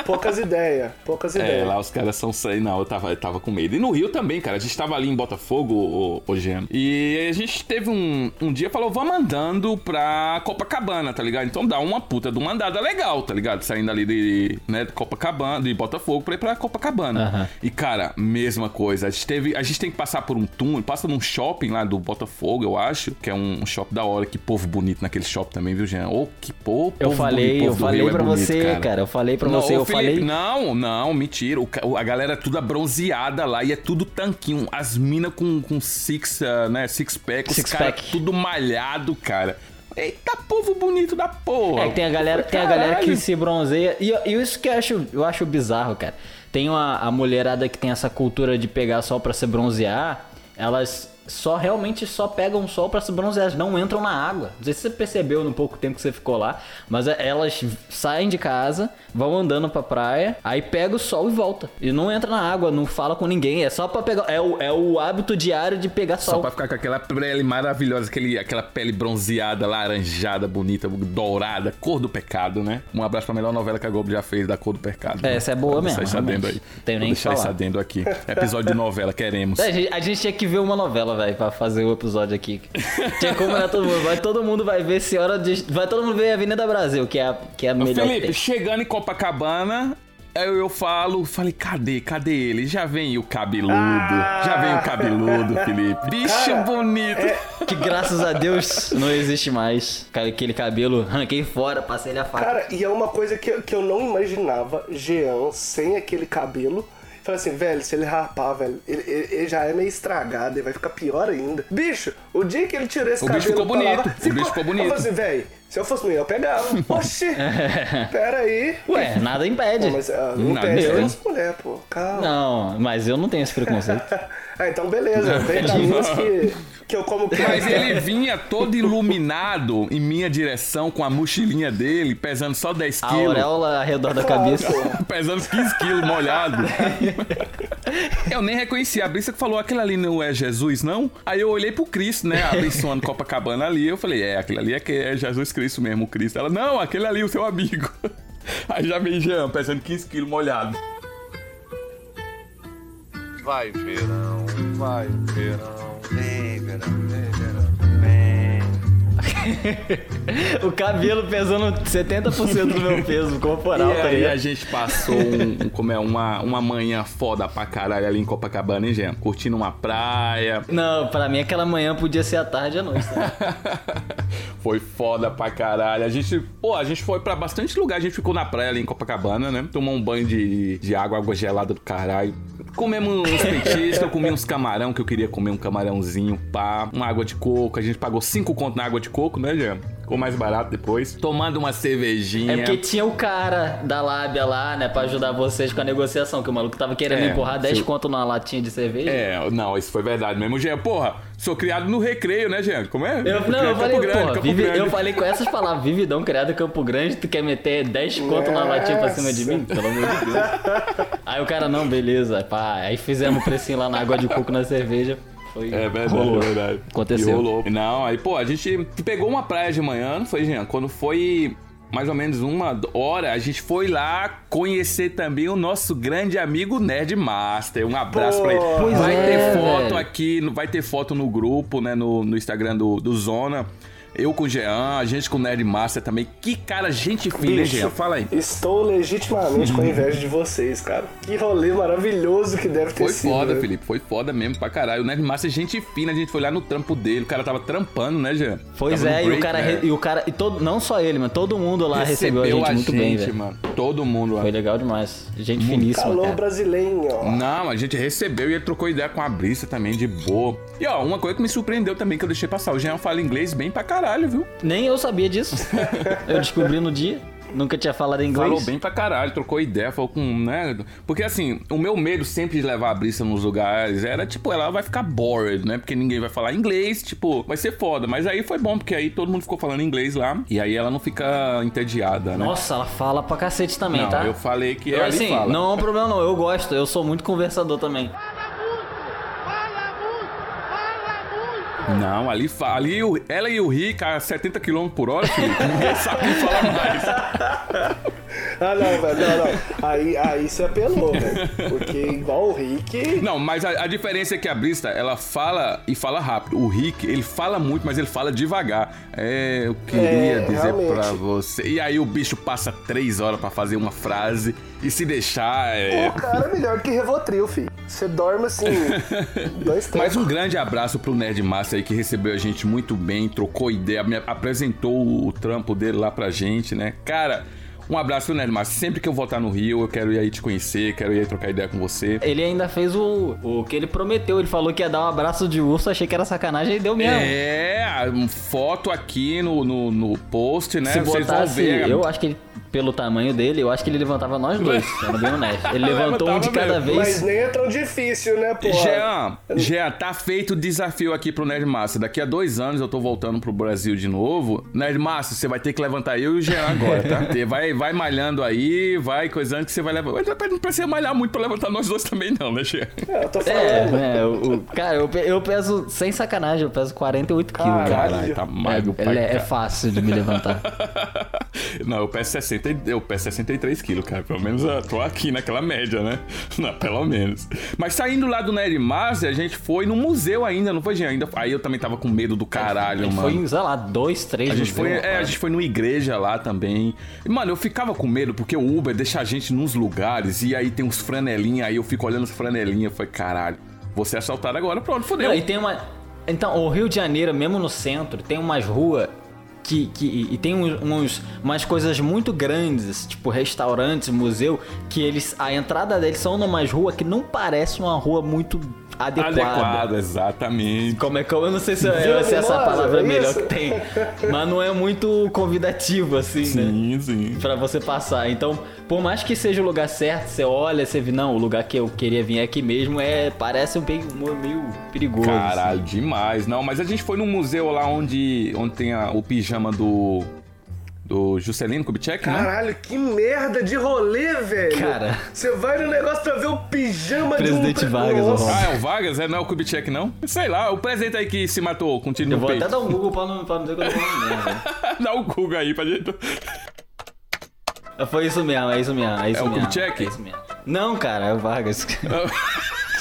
Poucas ideias, poucas É, ideias. lá os caras são sei Não, eu tava, eu tava com medo. E no Rio também, cara. A gente tava ali em Botafogo, Jean. E a gente teve um, um dia falou: vamos andando pra Copacabana, tá ligado? Então dá uma puta de uma andada legal, tá ligado? Saindo ali de, né, Copacabana, de Botafogo pra ir pra Copacabana. Aham. E, cara, mesma coisa. A gente teve. A gente tem que passar por um túnel, passa num shopping lá do Botafogo, eu acho. Que é um, um shopping da hora. Que povo bonito naquele shopping também, viu, Jean? Ô, que povo. Eu povo falei, bonito, eu povo do falei Rio é pra bonito, você, cara. Eu falei pra Não, você, eu Felipe, falei. Não, não, mentira. O a galera é tudo bronzeada lá e é tudo tanquinho. As minas com, com six, ah, né, six pack, os Six caras pack. tudo malhado, cara. Eita, povo bonito da porra. É que tem a galera, tem a galera que se bronzeia. E, e isso que eu acho, eu acho bizarro, cara. Tem uma, a mulherada que tem essa cultura de pegar sol pra se bronzear. Elas só realmente só pegam sol pra se bronzear, elas não entram na água. Não sei se você percebeu no pouco tempo que você ficou lá, mas é- elas saem de casa, vão andando pra praia, aí pega o sol e volta. E não entra na água, não fala com ninguém, é só pra pegar. É o, é o hábito diário de pegar Só sol. pra ficar com aquela pele maravilhosa, aquele, aquela pele bronzeada, laranjada, bonita, dourada, cor do pecado, né? Um abraço pra melhor novela que a Globo já fez, da cor do pecado. É, né? essa é boa Vou mesmo, Deixar esse adendo aí. Tenho nem Vou que deixar esse falar. adendo aqui. Episódio de novela, queremos. É, a gente, a gente tinha que ver uma novela, velho, pra fazer o episódio aqui. Tinha que combinar todo mundo. Vai todo mundo vai ver Senhora de... Vai todo mundo ver Avenida Brasil, que é a, que é a melhor que Felipe, tem. chegando em Copacabana, eu, eu falo, falei, cadê, cadê ele? Já vem o cabeludo, já vem o cabeludo, Felipe. Bicho Cara, bonito. Que graças a Deus não existe mais. Aquele cabelo, arranquei fora, passei ele a faca. Cara, e é uma coisa que, que eu não imaginava, Jean sem aquele cabelo. Falei assim, velho, se ele rapar, velho, ele, ele- ele já é meio estragado, ele vai ficar pior ainda. Bicho, o dia que ele tirou esse O cabelo bicho ficou bonito, lavar, o bicho ficou bonito. Eu falei assim, velho, se eu fosse mulher, eu pegava. [laughs] Oxi, pera aí. Ué, nada impede. Pô, mas ah, não Nada, impede eu mulher, pô, calma. Não, mas eu não tenho esse preconceito. [laughs] Ah, então beleza, vem pra mim que, que eu como Mas [laughs] ele vinha todo iluminado em minha direção com a mochilinha dele, pesando só 10 A quilos. auréola ao redor da Claro, cabeça. pô. Pesando 15 quilos molhado. Eu nem reconheci. A Brisa que falou, aquele ali não é Jesus, não? Aí eu olhei pro Cristo, né? Abençoando Copacabana ali. Eu falei, é, aquele ali é, que é Jesus Cristo mesmo, o. Ela, não, aquele ali, o seu amigo. [laughs] Aí já veio Jean, pesando 15 quilos molhado. Vai, verão, vai, verão. Vem, verão, vem, verão. [laughs] O cabelo pesando 70% do meu peso corporal, e tá aí a gente passou um, um- como é, uma, uma manhã foda pra caralho ali em Copacabana, hein, Jean? Curtindo uma praia. Não, pra mim aquela manhã podia ser à tarde e à noite. Tá? [laughs] Foi foda pra caralho. A gente, pô, a gente foi pra bastante lugar. A gente ficou na praia ali em Copacabana, né? Tomou um banho de, de água, água gelada do caralho. Comemos uns petiscos, eu comi uns camarão, que eu queria comer um camarãozinho, pá. Uma água de coco. A gente pagou 5 conto na água de coco, né, Jean? Ficou mais barato depois. Tomando uma cervejinha. É porque tinha o cara da lábia lá, né, pra ajudar vocês com a negociação, que o maluco tava querendo É, empurrar 10 se- conto numa latinha de cerveja. É, não, isso foi verdade mesmo. Jean, porra, sou criado no recreio, né, Jean? Como é? Eu, não, eu falei, Campo Grande, Campo vive- Grande. eu falei com essas palavras, vividão criado em Campo Grande, tu quer meter 10 conto na latinha pra cima de mim? Pelo amor de Deus. Aí o cara, não, beleza, pá. Aí fizemos o precinho lá na água de coco na cerveja. Foi, É verdade, rolou. é verdade. Aconteceu. E rolou. Não, aí, pô, a gente pegou uma praia de manhã, não foi, Jean? Quando foi mais ou menos uma hora, a gente foi lá conhecer também o nosso grande amigo Nerd Master. Um abraço pra ele. Vai é, ter foto velho. aqui, vai ter foto no grupo, né, no, no Instagram do, do Zona. Eu com o Jean, a gente com o Nerd Master também. Que cara, gente fina, hein, Bicho, Jean? Fala aí. Estou legitimamente com inveja de vocês, cara. Que rolê maravilhoso que deve ter Foi sido. foda, né? Felipe. Foi foda mesmo pra caralho. O Nerd Master, gente fina, a gente foi lá no trampo dele. O cara tava trampando, né, Jean? Pois Tava é, e o break, cara, né? e o cara, e todo, não só ele, mas todo mundo lá recebeu, a gente muito bem, velho. mano. Todo mundo lá. Foi legal demais. Gente finíssima, Calor cara. brasileiro, ó. Não, a gente recebeu e ele trocou ideia com a Brisa também, de boa. E ó, uma coisa que me surpreendeu também, que eu deixei passar. O Jean fala inglês bem pra caralho, viu? Nem eu sabia disso. [laughs] eu descobri no dia. Nunca tinha falado inglês. Falou bem pra caralho, trocou ideia, falou com, né? Porque assim, o meu medo sempre de levar a Brisa nos lugares era, tipo, ela vai ficar bored, né? Porque ninguém vai falar inglês, tipo, vai ser foda. Mas aí foi bom, porque aí todo mundo ficou falando inglês lá. E aí ela não fica entediada, né? Nossa, ela fala pra cacete também, não, tá? eu falei que Eu, ela assim, fala. não é um problema não, eu gosto, eu sou muito conversador também. Não, ali, ali ela e o Rick a 70 km por hora, Felipe. Ninguém sabe falar mais. [laughs] Ah, não, velho, não, não. Aí, aí você apelou, velho. Porque igual o Rick. Não, mas a, a diferença é que a Brista, ela fala e fala rápido. O Rick, ele fala muito, mas ele fala devagar. É, eu queria É, dizer realmente. pra você. E aí o bicho passa três horas pra fazer uma frase e se deixar. É... O cara é melhor que Revotril, filho. Você dorme assim, [laughs] dois tempos. Mais um grande abraço pro Nerd Massa aí que recebeu a gente muito bem, trocou ideia, me apresentou o trampo dele lá pra gente, né? Cara, um abraço pro Nerd Massa. Sempre que eu voltar no Rio, eu quero ir aí te conhecer, quero ir aí trocar ideia com você. Ele ainda fez o, o que ele prometeu, ele falou que ia dar um abraço de urso, achei que era sacanagem e deu mesmo. É, foto aqui no, no, no post, né? Se Vocês vão botasse, ver. eu acho que ele, pelo tamanho dele, eu acho que ele levantava nós dois, [laughs] sendo bem honesto. Ele levantou um de cada mesmo. vez. Mas nem é tão difícil, né, pô? Jean, Jean, tá feito o desafio aqui pro Nerd Massa. Daqui a dois anos eu tô voltando pro Brasil de novo. Nerd Massa, você vai ter que levantar eu e o Jean agora, tá? [laughs] Você vai, vai malhando aí, vai coisando que você vai levar. Mas Não precisa malhar muito pra levantar nós dois também, não, né, Jean? É, eu tô falando. É, é, o, o- cara, eu, eu peso, sem sacanagem, eu peso 48 quilos. cara. Caralho, tá É, magro é, é caralho. fácil de me levantar. [laughs] Não, eu peço 60, e- eu peço 63 quilos, cara. Pelo menos eu tô aqui naquela média, né? [laughs] Não, pelo menos. Mas saindo lá do Nerd Master, a gente foi no museu ainda, não foi, Jean? Ainda, aí eu também tava com medo do caralho, mano. Foi, em, sei lá, dois, três A gente, museus, foi, é, cara. a gente foi numa igreja lá também. E, mano, eu ficava com medo porque o Uber deixa a gente nos lugares e aí tem uns franelinha, aí eu fico olhando os franelinha. Foi caralho, vou ser assaltado agora, pronto, fodeu. E tem uma. Então, o Rio de Janeiro, mesmo no centro, tem umas ruas que. que e tem uns, uns- umas coisas muito grandes, tipo restaurantes, museu, que eles. A entrada deles são numas ruas que não parece uma rua muito adequada. Adequado, exatamente. Como é que eu, eu não sei se, se essa palavra é melhor isso? que tem, mas não é muito convidativo assim, né? Sim, sim. Pra você passar. Então, por mais que seja o lugar certo, você olha, você vê, não, o lugar que eu queria vir aqui mesmo é parece um meio, meio perigoso. assim. Caralho, demais. Não, mas a gente foi num museu lá onde, onde tem a- o pijama do. Do Juscelino Kubitschek, né? Caralho, que merda de rolê, velho. Cara. Você vai no negócio pra ver o pijama Presidente de um... Vargas, Nossa. o Ah, é o Vargas? É, não é o Kubitschek, não? Sei lá, o presente aí que se matou com tiro Eu no vou peito. até dar um Google pra não, pra não dizer que eu tô falando merda. [laughs] Dá o Google aí pra gente... Foi isso mesmo, é isso mesmo, é isso É o mesmo. Kubitschek? É isso mesmo. Não, cara, é o Vargas. [laughs]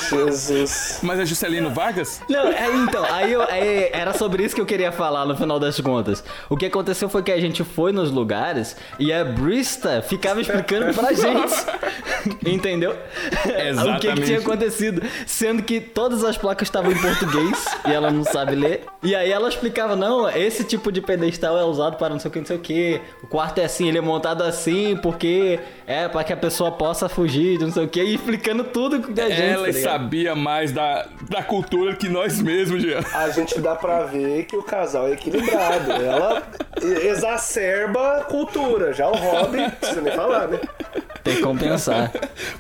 Jesus. Mas é Juscelino Vargas? Não, é, então, aí, eu- aí era sobre isso que eu queria falar no final das contas. O que aconteceu foi que a gente foi nos lugares e a Brista ficava explicando pra [laughs] gente. Entendeu? O que, que Exatamente. tinha acontecido. Sendo que todas as placas estavam em português e ela não sabe ler. E aí ela explicava: não, esse tipo de pedestal é usado para não sei o que, não sei o que. O quarto é assim, ele é montado assim porque é para que a pessoa possa fugir de não sei o que. E explicando tudo da gente. Ela tá? Sabia mais da, da cultura que nós mesmos, Jean. A gente dá pra ver que o casal é equilibrado. Ela exacerba a cultura. Já o Rob, não precisa nem falar, né? Tem que compensar.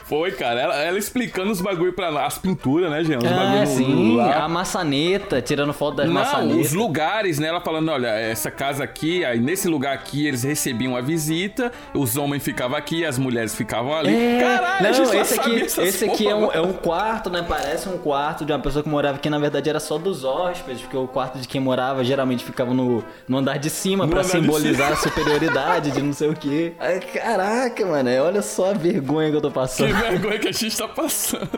Foi, cara. Ela, ela explicando os bagulho pra nós. As pinturas, né, Jean? Os Ah, bagulho no- sim, lá. a maçaneta, tirando foto das Não, maçanetas. os lugares, né? Ela falando, olha, essa casa aqui, aí nesse lugar aqui eles recebiam a visita, os homens ficavam aqui, as mulheres ficavam ali. É, Caralho, a não, gente só esse aqui, esse aqui é um, é um quarto, né? Parece um quarto de uma pessoa que morava aqui, na verdade era só dos hóspedes, porque o quarto de quem morava geralmente ficava no, no andar de cima de simbolizar a superioridade de não sei o quê. [laughs] Ai, caraca, mano, é, olha só a vergonha que eu tô Que passando. vergonha que a gente tá passando.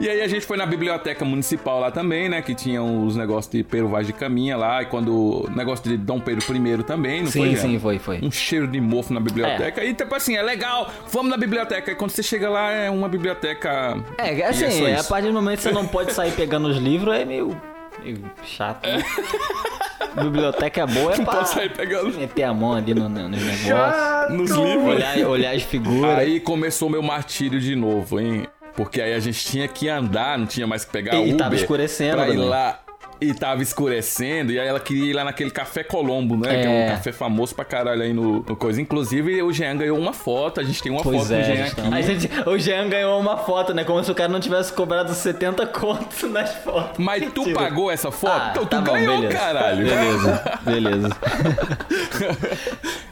E aí a gente foi na biblioteca municipal lá também, né? Que tinha os negócios de Pedro Vaz de Caminha lá, e quando. Negócio de Dom Pedro I também, não Sim, foi? Jean? sim, foi, foi. Um cheiro de mofo na biblioteca. E tipo assim, é legal, vamos na biblioteca. E quando você chega lá, é uma biblioteca. É, assim, é, a partir do momento que você não pode sair pegando os livros, é meio, meio chato, né? [laughs] Biblioteca boa é Não pra pode sair pegando meter a mão ali no, no, nos negócios. Nos livros. Olhar, olhar as figuras. Aí começou meu martírio de novo, hein? Porque aí a gente tinha que andar, não tinha mais que pegar E- e Uber. tava escurecendo Pra ir também. lá. E tava escurecendo, e aí ela queria ir lá naquele Café Colombo, né? Que é É. um café famoso pra caralho aí no, no coisa. Inclusive, o Jean ganhou uma foto, a gente tem uma Pois foto é, do Jean gente, aqui. a gente, o Jean ganhou uma foto, né? Como se o cara não tivesse cobrado 70 contos nas fotos. Mas tu Mentira. pagou essa foto? Ah, então tu tá bom, ganhou, beleza. caralho. Beleza, beleza. [laughs]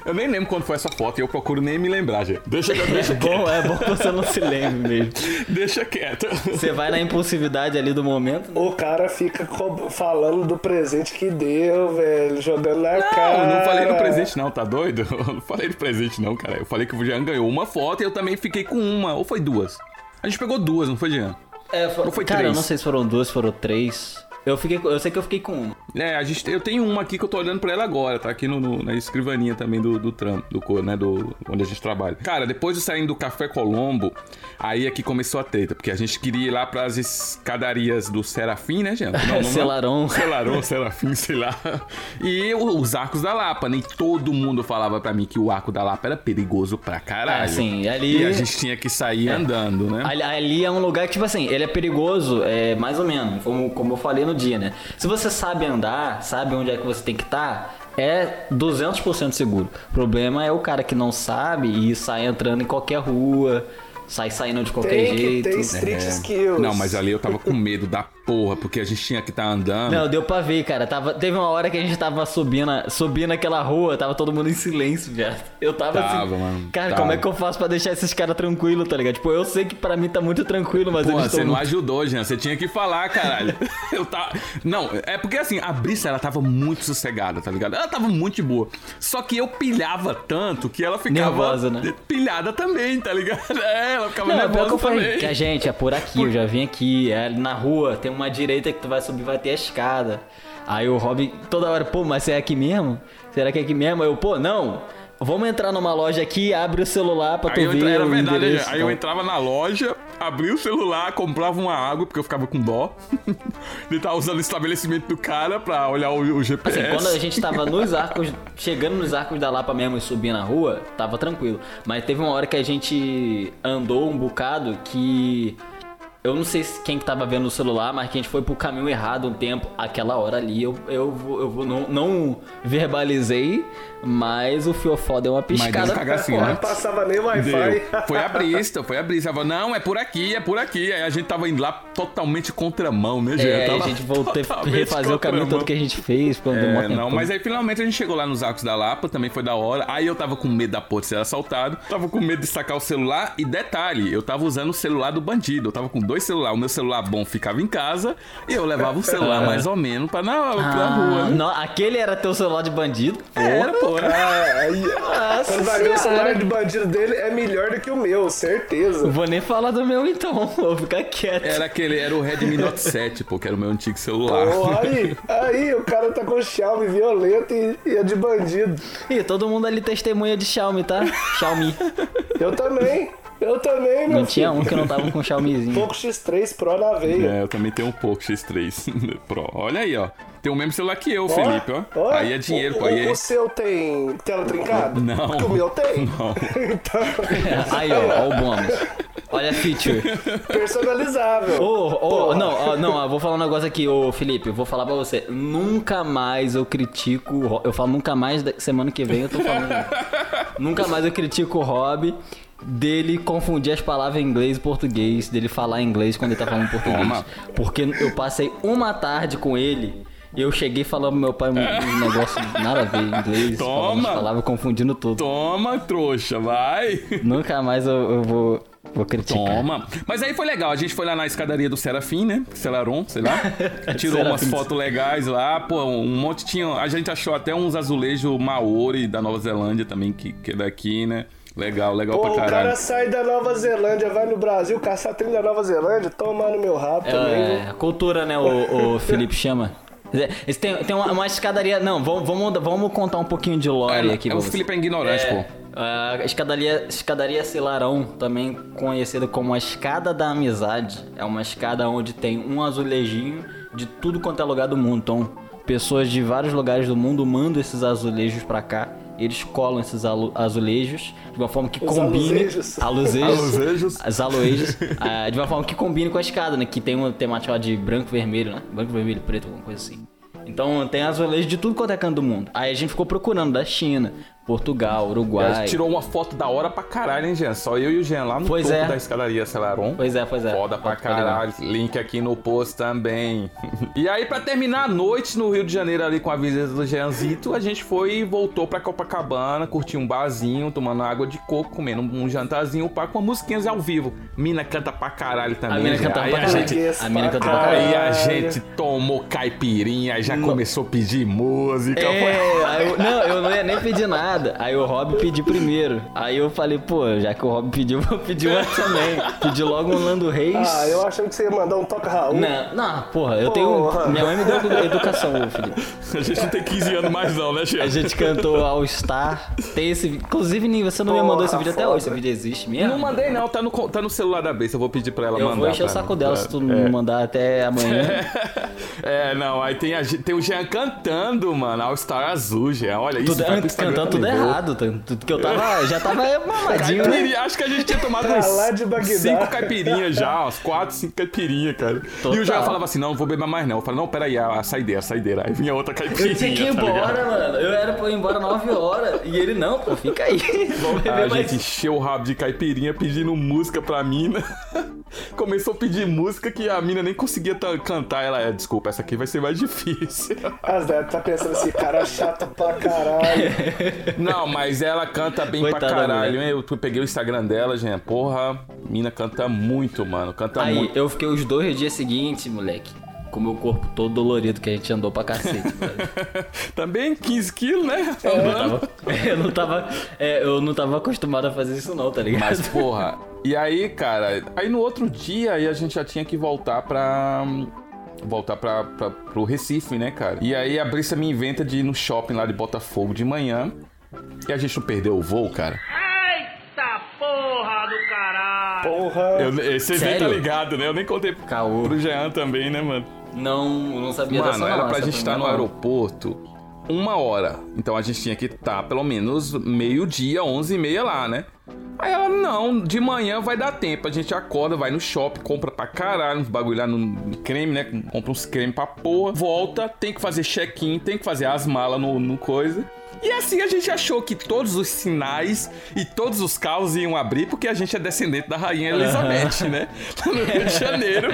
eu nem lembro quando foi essa foto e eu procuro nem me lembrar, gente. Deixa, deixa É bom, é bom que você não se lembre mesmo. [laughs] Deixa quieto. Você vai na impulsividade ali do momento. né? O cara fica co- falando do presente que deu, velho, jogando na Não, cara. eu não falei do presente não, tá doido? [laughs] Eu não falei do presente não, cara. Eu falei que o Jean ganhou uma foto e eu também fiquei com uma. Ou foi duas? A gente pegou duas, não foi, Jean? É, for- Ou foi cara, eu três? não sei se foram duas, foram três. Eu, fiquei, eu sei que eu fiquei com uma. É, a gente, eu tenho uma aqui que eu tô olhando pra ela agora, tá aqui no, no- na escrivaninha também do, do trampo, do, co- né, do onde a gente trabalha. Cara, depois de sair do Café Colombo, aí é que começou a treta, porque a gente queria ir lá pras escadarias do Serafim, né, Jean? Não, [laughs] não. Selarão. Selarão, Serafim, sei lá. [laughs] E os arcos da Lapa, nem todo mundo falava pra mim que o arco da Lapa era perigoso pra caralho. Ah, sim, e ali- E a gente tinha que sair andando, né? Ali, ali é um lugar que, tipo assim, ele é perigoso, é, mais ou menos, como, como eu falei no dia, né? Se você sabe andar, sabe onde é que você tem que estar, é 200% seguro. O problema é o cara que não sabe e sai entrando em qualquer rua, sai saindo de qualquer Tem que jeito. ter street skills. Não, mas ali eu tava com medo da porra, porque a gente tinha que estar andando. Não, deu pra ver, cara. Tava, teve uma hora que a gente tava subindo, subindo aquela rua, tava todo mundo em silêncio, viado. Eu tava, Tava, assim. mano, Cara, tava. como é que eu faço pra deixar esses caras tranquilos, tá ligado? Tipo, eu sei que pra mim tá muito tranquilo, mas Porra, eles você não muito- ajudou, Jean. Você tinha que falar, caralho. [laughs] Eu tava. Não, é porque assim, a Brisa, ela tava muito sossegada, tá ligado? Ela tava muito de boa. Só que eu pilhava tanto que ela ficava. Nervosa, né? Pilhada também, tá ligado? [laughs] É, ela ficava Não, é pior que nervosa eu falei também. que a gente é por aqui, eu já vim aqui, é na rua, tem uma direita que tu vai subir, vai ter a escada. Aí o Robin toda hora, pô, mas você é aqui mesmo? Será que é aqui mesmo? Aí eu, pô, não. Vamos entrar numa loja aqui, abre o celular pra tu Aí eu, ver era o verdade, endereço. aí eu então. entrava na loja, abria o celular, comprava uma água, porque eu ficava com dó. [laughs] de estar usando o estabelecimento do cara pra olhar o, o GPS. Assim, quando a gente tava nos arcos, chegando nos arcos da Lapa mesmo e subir na rua, tava tranquilo. Mas teve uma hora que a gente andou um bocado que Eu não sei se quem que tava vendo o celular, mas que a gente foi pro caminho errado um tempo. Aquela hora ali eu, eu, eu não, não verbalizei, mas o Fiofó deu uma Mas deu piscada. um cagacinho, Não né? passava nem. Wi-Fi. Foi a brista, foi a brista. Ela falou, não, é por aqui, é por aqui. Aí a gente tava indo lá totalmente contramão, né, gente? É, Tava a gente voltou a [laughs] refazer o caminho todo que a gente fez. Mó É, tempo. não, mas aí finalmente a gente chegou lá nos Arcos da Lapa, também foi da hora. Aí eu tava com medo da porta ser assaltado, tava com medo de sacar o celular. E detalhe, eu tava usando o celular do bandido. Eu tava com dois celulares. O meu celular bom ficava em casa e eu levava o celular [laughs] mais ou menos pra, na, pra Ah, rua. né? não, aquele era teu celular de bandido? Era, pô. Ah, aí, Nossa quando vai ver o celular de bandido dele é melhor do que o meu, certeza. Não vou nem falar do meu então, [laughs] vou ficar quieto. Era aquele, era o Redmi Note [laughs] 7, pô, que era o meu antigo celular. Pô, aí, aí, o cara tá com Xiaomi violento e, e é de bandido. Ih, todo mundo ali testemunha de Xiaomi, tá? Xiaomi. Eu também, eu também, meu Não tinha filho. um que não tava com Xiaomizinho. Pouco X3 Pro na veia. É, eu também tenho um pouco X3 [laughs] Pro. Olha aí, ó. Tem o mesmo celular que eu, Felipe, ó. Aí é dinheiro, o, pô. Aí o, é... o seu tem tela trincada? Não. Porque o meu tem. [laughs] Não. [laughs] então, [laughs] Aí, ó, ó o bônus. Olha a feature. personalizável. Ô, ô, Porra. não, ó, não, ó, vou falar um negócio aqui, ô Felipe, eu vou falar pra você. Nunca mais eu critico. Eu falo nunca mais, da- semana que vem eu tô falando. nunca mais eu critico o Rob dele confundir as palavras em inglês e português, dele falar inglês quando ele tá falando português. Porque eu passei uma tarde com ele. E eu cheguei falando pro meu pai um, um negócio nada a ver em inglês, Toma. palavras, confundindo tudo. Toma, trouxa, vai. Nunca mais eu, eu vou, vou criticar. Toma. Mas aí foi legal, a gente foi lá na escadaria do Serafim, né? Celaron, sei lá. [laughs] Tirou umas fotos legais lá, pô, um monte tinha. A gente achou até uns azulejos Maori da Nova Zelândia também, que, que é daqui, né? Legal, legal Pô, pra o caralho. cara sai da Nova Zelândia, vai no Brasil, caçar trem da Nova Zelândia, toma no meu rabo também. É, viu? a cultura, né, o, o Felipe chama. É, tem, tem uma, uma escadaria. Não, vamos, vamos, vamos contar um pouquinho de lore É, aqui. é, o. Felipe é ignorante, pô. A escadaria, escadaria Celarão, também conhecida como a Escada da Amizade, é uma escada onde tem um azulejinho de tudo quanto é lugar do mundo. Então, pessoas de vários lugares do mundo mandam esses azulejos pra cá. Eles colam esses azulejos de uma forma que Os combine. aluzejos. Aluzejos. Aluzejos. As aloejos. ah, de uma forma que combine com a escada, né? Que tem uma temática de branco e vermelho, né? Branco, vermelho preto, alguma coisa assim. Então tem azulejos de tudo quanto é canto do mundo. Aí a gente ficou procurando da China, Portugal, A Uruguai. gente tirou uma foto da hora pra caralho, hein, Jean? Só eu e o Jean lá no Pois topo é. da escadaria Celaron. Pois é, pois é. Foda pra caralho. Link aqui no post também. [laughs] e aí, pra terminar a noite no Rio de Janeiro ali com a visita do Jeanzito, a gente foi e voltou pra Copacabana, curtiu um barzinho, tomando água de coco, comendo um jantarzinho, pá, com musiquinhas ao vivo. Mina canta pra caralho também. A mina aí pra a caralho. gente A mina cantava pra Aí a gente tomou caipirinha, já começou a pedir música. É, eu- não, eu não ia nem pedir nada. Aí o Rob pediu primeiro. Aí eu falei, pô, já que o Rob pediu, eu [laughs] vou pedir uma também. Pedi logo um Lando Reis. Ah, eu achando que você ia mandar um toca Raul. Não, não, porra, eu tenho. Minha mãe me deu educação, Felipe. A gente não tem 15 anos mais não, né, Jean? A gente cantou All Star. Tem esse vídeo. Inclusive, Ninho, você não me mandou esse vídeo até hoje. Esse vídeo existe mesmo? Não mandei não, tá no, tá no celular da besta, eu vou pedir pra ela Eu mandar. vou encher o saco dela pra- se tu não mandar até amanhã. [laughs] É, não, aí tem, a, tem o Jean cantando, mano, All Star Azul, Jean, olha isso. Tudo, vai cantando tudo vou. errado. Tudo que eu tava. Já tava [laughs] mamadinho, né? Caipirinha, acho que a gente tinha tomado Pra uns Bagdá. cinco caipirinhas já, uns quatro, cinco caipirinhas, cara. E o Total. Jean falava assim, não, vou beber mais não. Eu falei, não, peraí, a, saideira, a saideira. Aí vinha outra caipirinha, Eu tinha que ir tá ligado? embora, mano. Eu era pra ir embora 9 horas. E ele, não, pô, fica aí. [laughs] Vamos beber A mais. gente encheu o rabo de caipirinha pedindo música pra mina. [laughs] Começou a pedir música que a mina nem conseguia ta- cantar. Ela, é, desculpa, essa aqui vai ser mais [laughs] difícil. As deve tá pensando assim, cara chato pra caralho. [laughs] Não, mas ela canta bem Coitada pra caralho, hein? Eu peguei o Instagram dela, gente. Porra, mina canta muito, mano. Canta Aí, muito. eu fiquei os dois dias seguintes, moleque. Com o meu corpo todo dolorido, que a gente andou pra cacete, [laughs] velho. Também 15 quilos, né? Eu não tava, eu não tava, é, eu não tava acostumado a fazer isso não, tá ligado? Mas, porra. E aí, cara, aí no outro dia aí a gente já tinha que voltar pra. Voltar pra, pra, pro Recife, né, cara? E aí a Brissa me inventa de ir no shopping lá de Botafogo de manhã. E a gente não perdeu o voo, cara. Porra. Eu, esse nem tá ligado, né? Eu nem contei pro, Caô. pro Jean também, né, mano? Não, eu não sabia dessa Mano, não. era pra gente estar no nova. aeroporto uma hora. Então a gente tinha que estar pelo menos meio-dia, 11 e meia lá, né? Aí ela, não, de manhã vai dar tempo. A gente acorda, vai no shopping, compra pra caralho, uns bagulho lá no creme, né? Compra uns creme pra porra, volta, tem que fazer check-in, tem que fazer as malas no, no coisa. E assim a gente achou que todos os sinais e todos os carros iam abrir, porque a gente é descendente da Rainha Elizabeth, né? No Rio de Janeiro.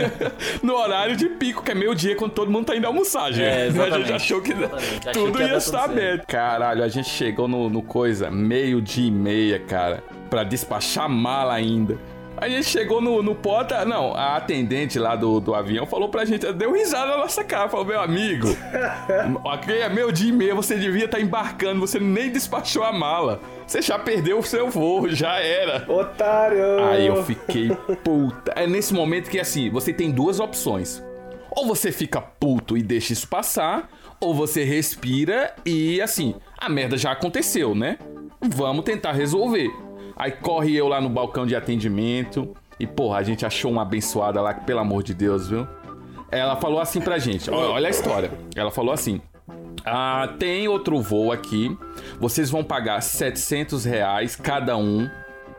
[laughs] no horário de pico, que é meio-dia, quando todo mundo tá indo almoçar, gente. É, a exatamente. gente achou que Exatamente. Tudo que ia estar aberto. Caralho, a gente chegou no, no coisa, meio-dia e meia, cara, pra despachar mala ainda. A gente chegou no, no porta. Não, a atendente lá do, do avião falou pra gente, deu risada na nossa cara. Falou, meu amigo, [laughs] aqui é meio dia e meia, você devia estar embarcando, você nem despachou a mala. Você já perdeu o seu voo, já era. Otário! Aí eu fiquei puta. É nesse momento que assim, você tem duas opções. Ou você fica puto e deixa isso passar, ou você respira e assim, a merda já aconteceu, né? Vamos tentar resolver. Aí corre eu lá no balcão de atendimento e porra, a gente achou uma abençoada lá, que, pelo amor de Deus, viu? Ela falou assim pra gente, olha a história. Ela falou assim: ah, tem outro voo aqui. Vocês vão pagar 700 reais cada um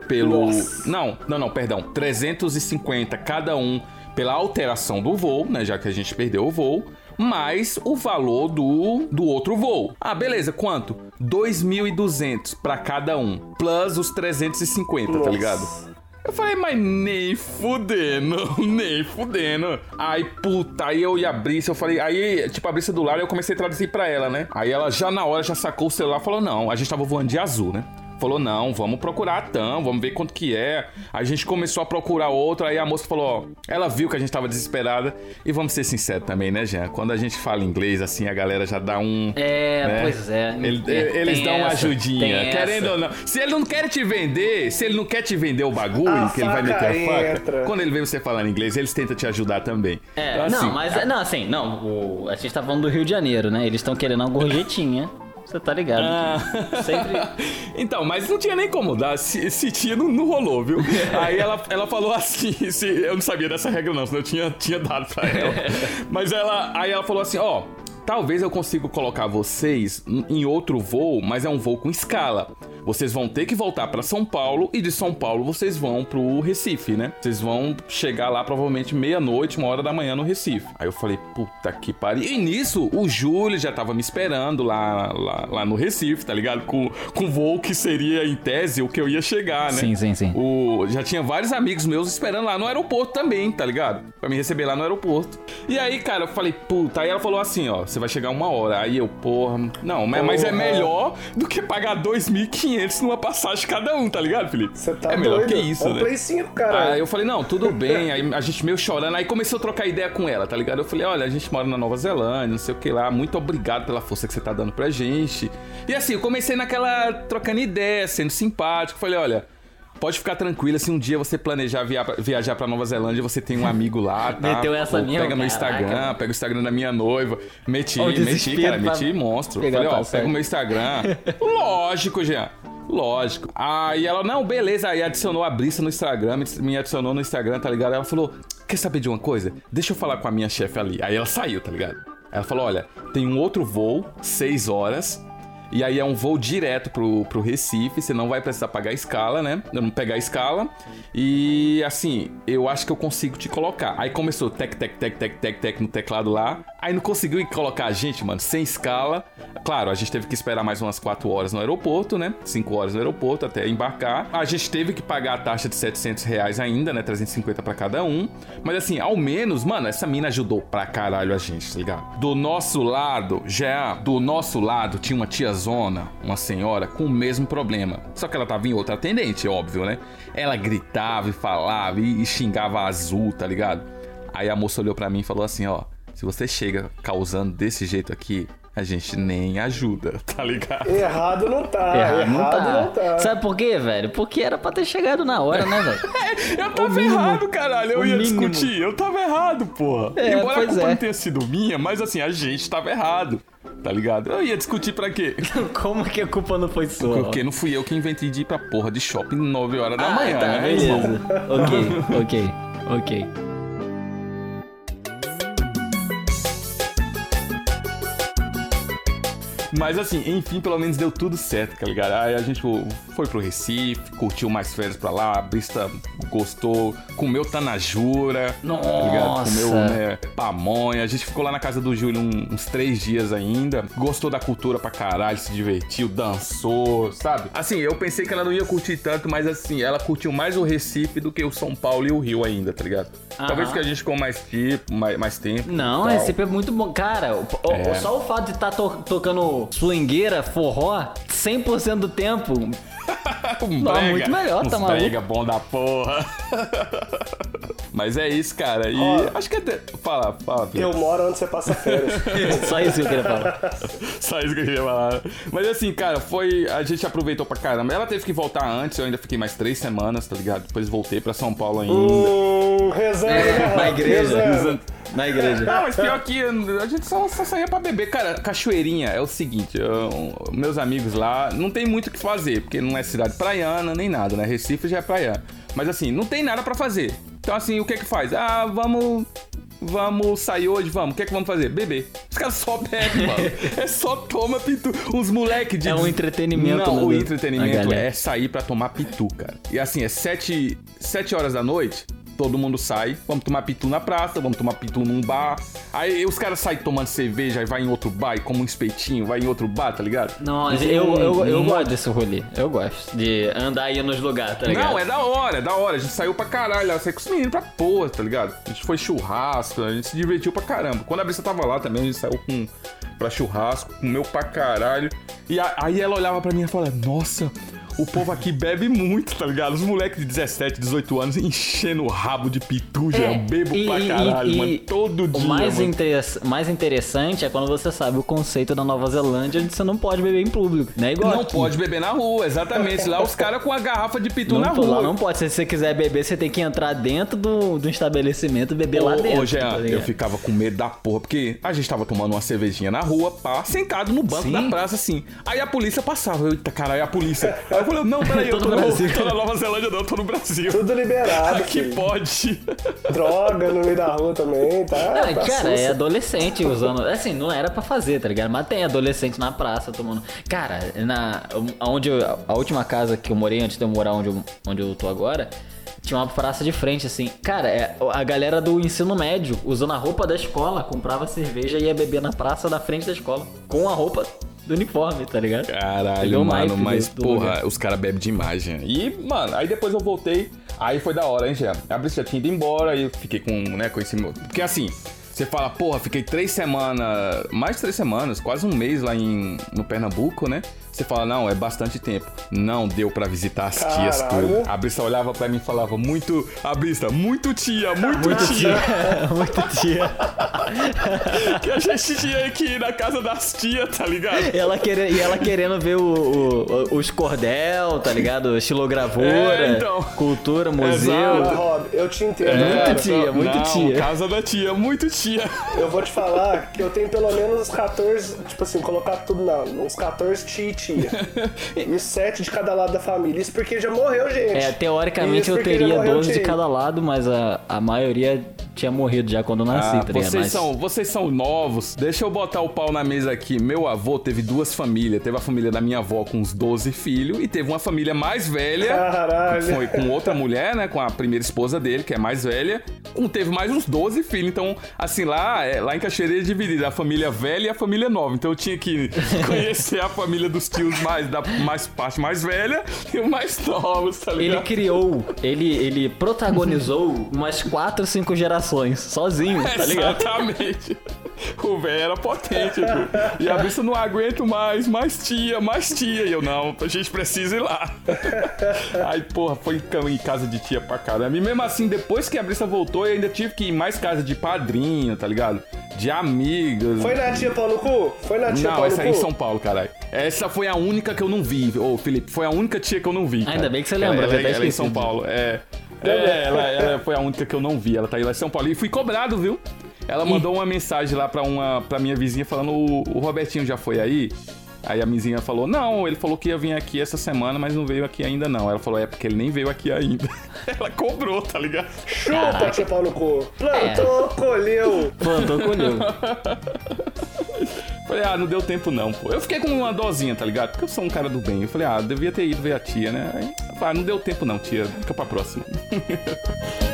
pelo. Nossa. Não, não, não, perdão. 350 cada um pela alteração do voo, né? Já que a gente perdeu o voo. Mais o valor do, do outro voo. Ah, beleza, quanto? 2.200 pra cada um. Plus os 350, tá Nossa. ligado? Eu falei, mas nem fudendo, [laughs] nem fudendo. Aí, puta, aí eu e a Brisa, eu falei, aí, tipo, a Brisa do lado, eu comecei a traduzir pra ela, né? Aí ela já na hora já sacou o celular e falou, não, a gente tava voando de azul, né? Falou, não, vamos procurar a TAM, vamos ver quanto que é. A gente começou a procurar outra, aí a moça falou, ó, ela viu que a gente tava desesperada. E vamos ser sinceros também, né, Jean? Quando a gente fala inglês, assim, a galera já dá um... É, né? pois é. Ele- Tem eles dão uma essa, ajudinha, tem querendo essa. ou não. Se ele não quer te vender, se ele não quer te vender o bagulho, A que ele vai meter a faca, entra. quando ele vê você falando inglês, eles tentam te ajudar também. É, Então, assim, não, mas não, assim, não, o- a gente tá falando do Rio de Janeiro, né? Eles estão querendo uma gorjetinha. Você tá ligado? Ah. Sempre. [laughs] Então, mas não tinha nem como dar, se, se tinha, não, não rolou, viu? [laughs] Aí ela, ela falou assim, se, eu não sabia dessa regra não, senão eu tinha, tinha dado pra ela. [laughs] Mas ela, aí ela falou assim, ó, talvez eu consiga colocar vocês em outro voo, mas é um voo com escala. Vocês vão ter que voltar pra São Paulo e de São Paulo vocês vão pro Recife, né? Vocês vão chegar lá provavelmente meia-noite, uma hora da manhã no Recife. Aí eu falei, puta que pariu. E nisso, o Júlio já tava me esperando lá, lá, lá no Recife, tá ligado? Com, com voo que seria, em tese, o que eu ia chegar, né? Sim, sim, sim. O, já tinha vários amigos meus esperando lá no aeroporto também, tá ligado? Pra me receber lá no aeroporto. E aí, cara, eu falei, puta. Aí ela falou assim, ó, você vai chegar uma hora. Aí eu, porra. Não, mas, mas é Porra. melhor do que pagar 2.500 numa passagem cada um, tá ligado, Felipe? Você tá é melhor doido? que isso, é um né? Play 5, cara. Aí eu falei, não, tudo bem. Aí a gente meio chorando. Aí começou a trocar ideia com ela, tá ligado? Eu falei, olha, a gente mora na Nova Zelândia, não sei o que lá. Muito obrigado pela força que você tá dando pra gente. E assim, eu comecei naquela trocando ideia, sendo simpático. Falei, olha. Pode ficar tranquila, se um dia você planejar via- viajar pra Nova Zelândia, você tem um amigo lá, [laughs] tá? Meteu essa Pô, mesmo, Pega meu caraca. Instagram, pega o Instagram da minha noiva. Meti, Ó, o meti, cara, pra meti monstro. pegar Falei, ó, passagem. pega o meu Instagram. [laughs] Lógico, Jean. Lógico. Aí ela, não, beleza. Aí adicionou a Brissa no Instagram, me- adicionou no Instagram, tá ligado? Ela falou: Quer saber de uma coisa? Deixa eu falar com a minha chefe ali. Aí ela saiu, tá ligado? Ela falou: Olha, tem um outro voo, seis horas. E aí é um voo direto pro, pro Recife, você não vai precisar pagar escala, né? Não pegar escala. E assim, eu acho que eu consigo te colocar. Aí começou tec, tec, tec, tec, tec, tec no teclado lá. Aí não conseguiu colocar a gente, mano, sem escala. Claro, a gente teve que esperar mais umas 4 horas no aeroporto, né? 5 horas no aeroporto até embarcar. A gente teve que pagar a taxa de 700 reais ainda, né? 350 pra cada um. Mas assim, ao menos, mano, essa mina ajudou pra caralho a gente, tá ligado? Do nosso lado, já do nosso lado tinha uma uma senhora com o mesmo problema. Só que ela tava em outra atendente, óbvio, né? Ela gritava e falava e, xingava azul, tá ligado? Aí a moça olhou pra mim e falou assim, ó, se você chega causando desse jeito aqui, a gente nem ajuda, [laughs] tá ligado? Errado não tá. Errado, Errado, não, tá. não tá. Sabe por quê, velho? Porque era pra ter chegado na hora, né, velho? [laughs] Eu tava mínimo. errado, caralho. Eu O ia mínimo. discutir. Eu tava errado, porra. É, Embora a culpa é. não tenha sido minha, mas assim, a gente tava errado. Tá ligado? Eu ia discutir pra quê? [laughs] Como que a culpa não foi sua? Porque não fui eu que inventei de ir pra porra de shopping 9 horas da Ah, manhã, tá, né? beleza. ok, ok, ok. Mas assim, enfim, pelo menos deu tudo certo, tá ligado? Aí a gente tipo, foi pro Recife, curtiu mais férias pra lá, a Brista gostou, comeu tanajura, Nossa. tá ligado? Comeu né, pamonha. A gente ficou lá na casa do Júlio uns três dias ainda. Gostou da cultura pra caralho, se divertiu, dançou, sabe? Assim, eu pensei que ela não ia curtir tanto, mas assim, ela curtiu mais o Recife do que o São Paulo e o Rio ainda, tá ligado? Talvez Aham. porque a gente ficou mais tempo, mais, mais tempo. Não, tal. Recife é muito bom. Cara, o- o- É. só o fato de estar tocando swingueira, forró, 100% do tempo. [laughs] um Não, brega, muito melhor, tá maluco? brega bom da porra. [laughs] Mas é isso, cara. E Ó. acho que até. Fala, fala, Felipe. Eu moro onde você passa férias. [laughs] Só isso que eu queria falar. Só isso que eu queria falar. Mas assim, cara, foi. A gente aproveitou pra caramba. Ela teve que voltar antes, eu ainda fiquei mais três semanas, tá ligado? Depois voltei pra São Paulo ainda. hum, rezando, né, Na igreja. Rezando. Na igreja. Não, mas pior que a gente só, só saía pra beber. Cara, Cachoeirinha é o seguinte, eu- meus amigos lá, não tem muito o que fazer, porque não é cidade praiana nem nada, né? Recife já é praiana. Mas assim, não tem nada pra fazer. Então assim, o que que faz? Ah, vamos... Vamos sair hoje, vamos. O que é que vamos fazer? Beber. Os caras só bebem, mano. É só toma pitu. Uns moleque de. É um entretenimento, Não, né, o entretenimento é sair pra tomar pitu, cara. E assim, é sete, sete horas da noite, todo mundo sai, vamos tomar pitu na praça, vamos tomar pitu num bar. Aí os caras saem tomando cerveja, aí vai em outro bar e come um espetinho, vai em outro bar, tá ligado? Não, E eu, eu, eu gosto desse rolê. Eu gosto de andar aí nos lugares, tá ligado? Não, é da hora, é da hora. A gente saiu pra caralho, eu saí com os meninos pra porra, tá ligado? A gente foi churrasco, a gente se divertiu pra caramba. Quando a Brisa tava lá também, a gente saiu com, pra churrasco, comeu pra caralho. E a- aí ela olhava pra mim e falava, nossa... O povo aqui bebe muito, tá ligado? Os moleques de 17, 18 anos enchendo o rabo de pitu, já. Eu bebo É, e- pra caralho, e- mano. Todo O dia, mais, mano. interess- mais interessante é quando você sabe o conceito da Nova Zelândia onde você não pode beber em público. Não é igual Não aqui. pode beber na rua, exatamente. Lá os caras com a garrafa de pitu Não, na rua. lá não pode. Se você quiser beber, você tem que entrar dentro do, do estabelecimento e beber lá Ô, dentro. Ô, Jean, tá eu ficava com medo da porra, porque a gente tava tomando uma cervejinha na rua, pá, sentado no banco Sim. da praça, assim. Aí a polícia passava. Eu, eita, caralho, a polícia. Aí eu falei, não, peraí, eu Tô tô, no Brasil. [laughs] tô na Nova Zelândia, não, eu tô no Brasil. Tudo liberado. que filho. pode. Droga no meio da rua também, tá? Não, tá cara, é adolescente usando. Assim, não era pra fazer, tá ligado? Mas tem adolescente na praça tomando. Cara, na, onde eu- a última casa que eu morei antes de eu morar onde eu, onde eu tô agora. Tinha uma praça de frente, assim. Cara, é, a galera do ensino médio, usando a roupa da escola, comprava cerveja e ia beber na praça da frente da escola. Com a roupa do uniforme, tá ligado? Caralho, o mano, mas do- do porra, lugar. os caras bebem demais, Jean. E, mano, aí depois eu voltei, aí foi da hora, hein, Jean? A Brisa já tinha ido embora, aí eu fiquei com, né, com esse... meu- Porque assim, você fala, porra, fiquei três semanas, mais de três semanas, quase um mês lá em, no Pernambuco, né? Você fala, não, é bastante tempo. Não deu pra visitar as tias Caralho. tudo. A Brisa olhava pra mim e falava, muito, a Brisa, muito tia, [laughs] muito, Muito tia. tia. [laughs] Muito tia. [laughs] que a gente tinha que ir na casa das tias, tá ligado? Ela querendo, e ela querendo ver o, o- os cordel, tá ligado? Estilogravura, É, então. cultura, museu. Exato. Ah, Rob, eu te entendo, Muito cara. tia, muito não, tia. casa da tia, muito tia. Eu vou te falar que eu tenho pelo menos uns 14, tipo assim, colocar tudo na, uns 14 tia e tia. e 7 de cada lado da família. Isso porque já morreu, gente. É, teoricamente Isso eu teria morreu 12 de cada lado, mas a, a maioria tinha morrido já quando eu nasci, Ah, tá ligado? vocês, Mas- são, vocês são novos. Deixa eu botar o pau na mesa aqui. Meu avô teve duas famílias. Teve a família da minha avó com uns 12 filhos e teve uma família mais velha. Caralho. Foi com outra mulher, né? Com a primeira esposa dele, que é mais velha. Um teve mais uns 12 filhos. Então, assim, lá, é, lá em Cachoeira é dividida a família velha e a família nova. Então eu tinha que [laughs] conhecer a família dos tios mais da mais parte mais velha e os mais novos, tá Ele ligado? criou, ele, ele protagonizou umas 4, 5 gerações, sozinho, tá ligado? Exatamente. O velho era potente. E a bicha não aguento mais, mais tia, mais tia. E eu, não, a gente precisa ir lá. Aí, porra, foi em em casa de tia pra caramba. E mesmo assim, depois que a Brisa voltou, eu ainda tive que ir em mais casa de padrinho, tá ligado? De amigas. Foi na tia pau no cu? Foi na tia Não, pau no essa aí em cu? São Paulo, caralho. Essa foi a única que eu não vi. Ô, Felipe, foi a única tia que eu não vi. cara. Ainda bem que você Ela- lembra, Ela, eu até ela é em esqueci São. Paulo, é. É, ela, ela foi a única que eu não vi. Ela tá aí lá em São Paulo. E fui cobrado, viu? Ela mandou uma mensagem lá pra, uma, pra minha vizinha falando: o, o Robertinho já foi aí? Aí a vizinha falou: Não, ele falou que ia vir aqui essa semana, mas não veio aqui ainda não. Ela falou: É porque ele nem veio aqui ainda. [laughs] Ela cobrou, tá ligado? Chupa, tia pau no cu. Plantou, É. colheu. Plantou, colheu. [laughs] Falei, ah, não deu tempo não, pô. Eu fiquei com uma dosinha, tá ligado? Porque eu sou um cara do bem. Eu falei, ah, devia ter ido ver a tia, né? Aí, ah, não deu tempo não, tia. Fica pra próxima. [laughs]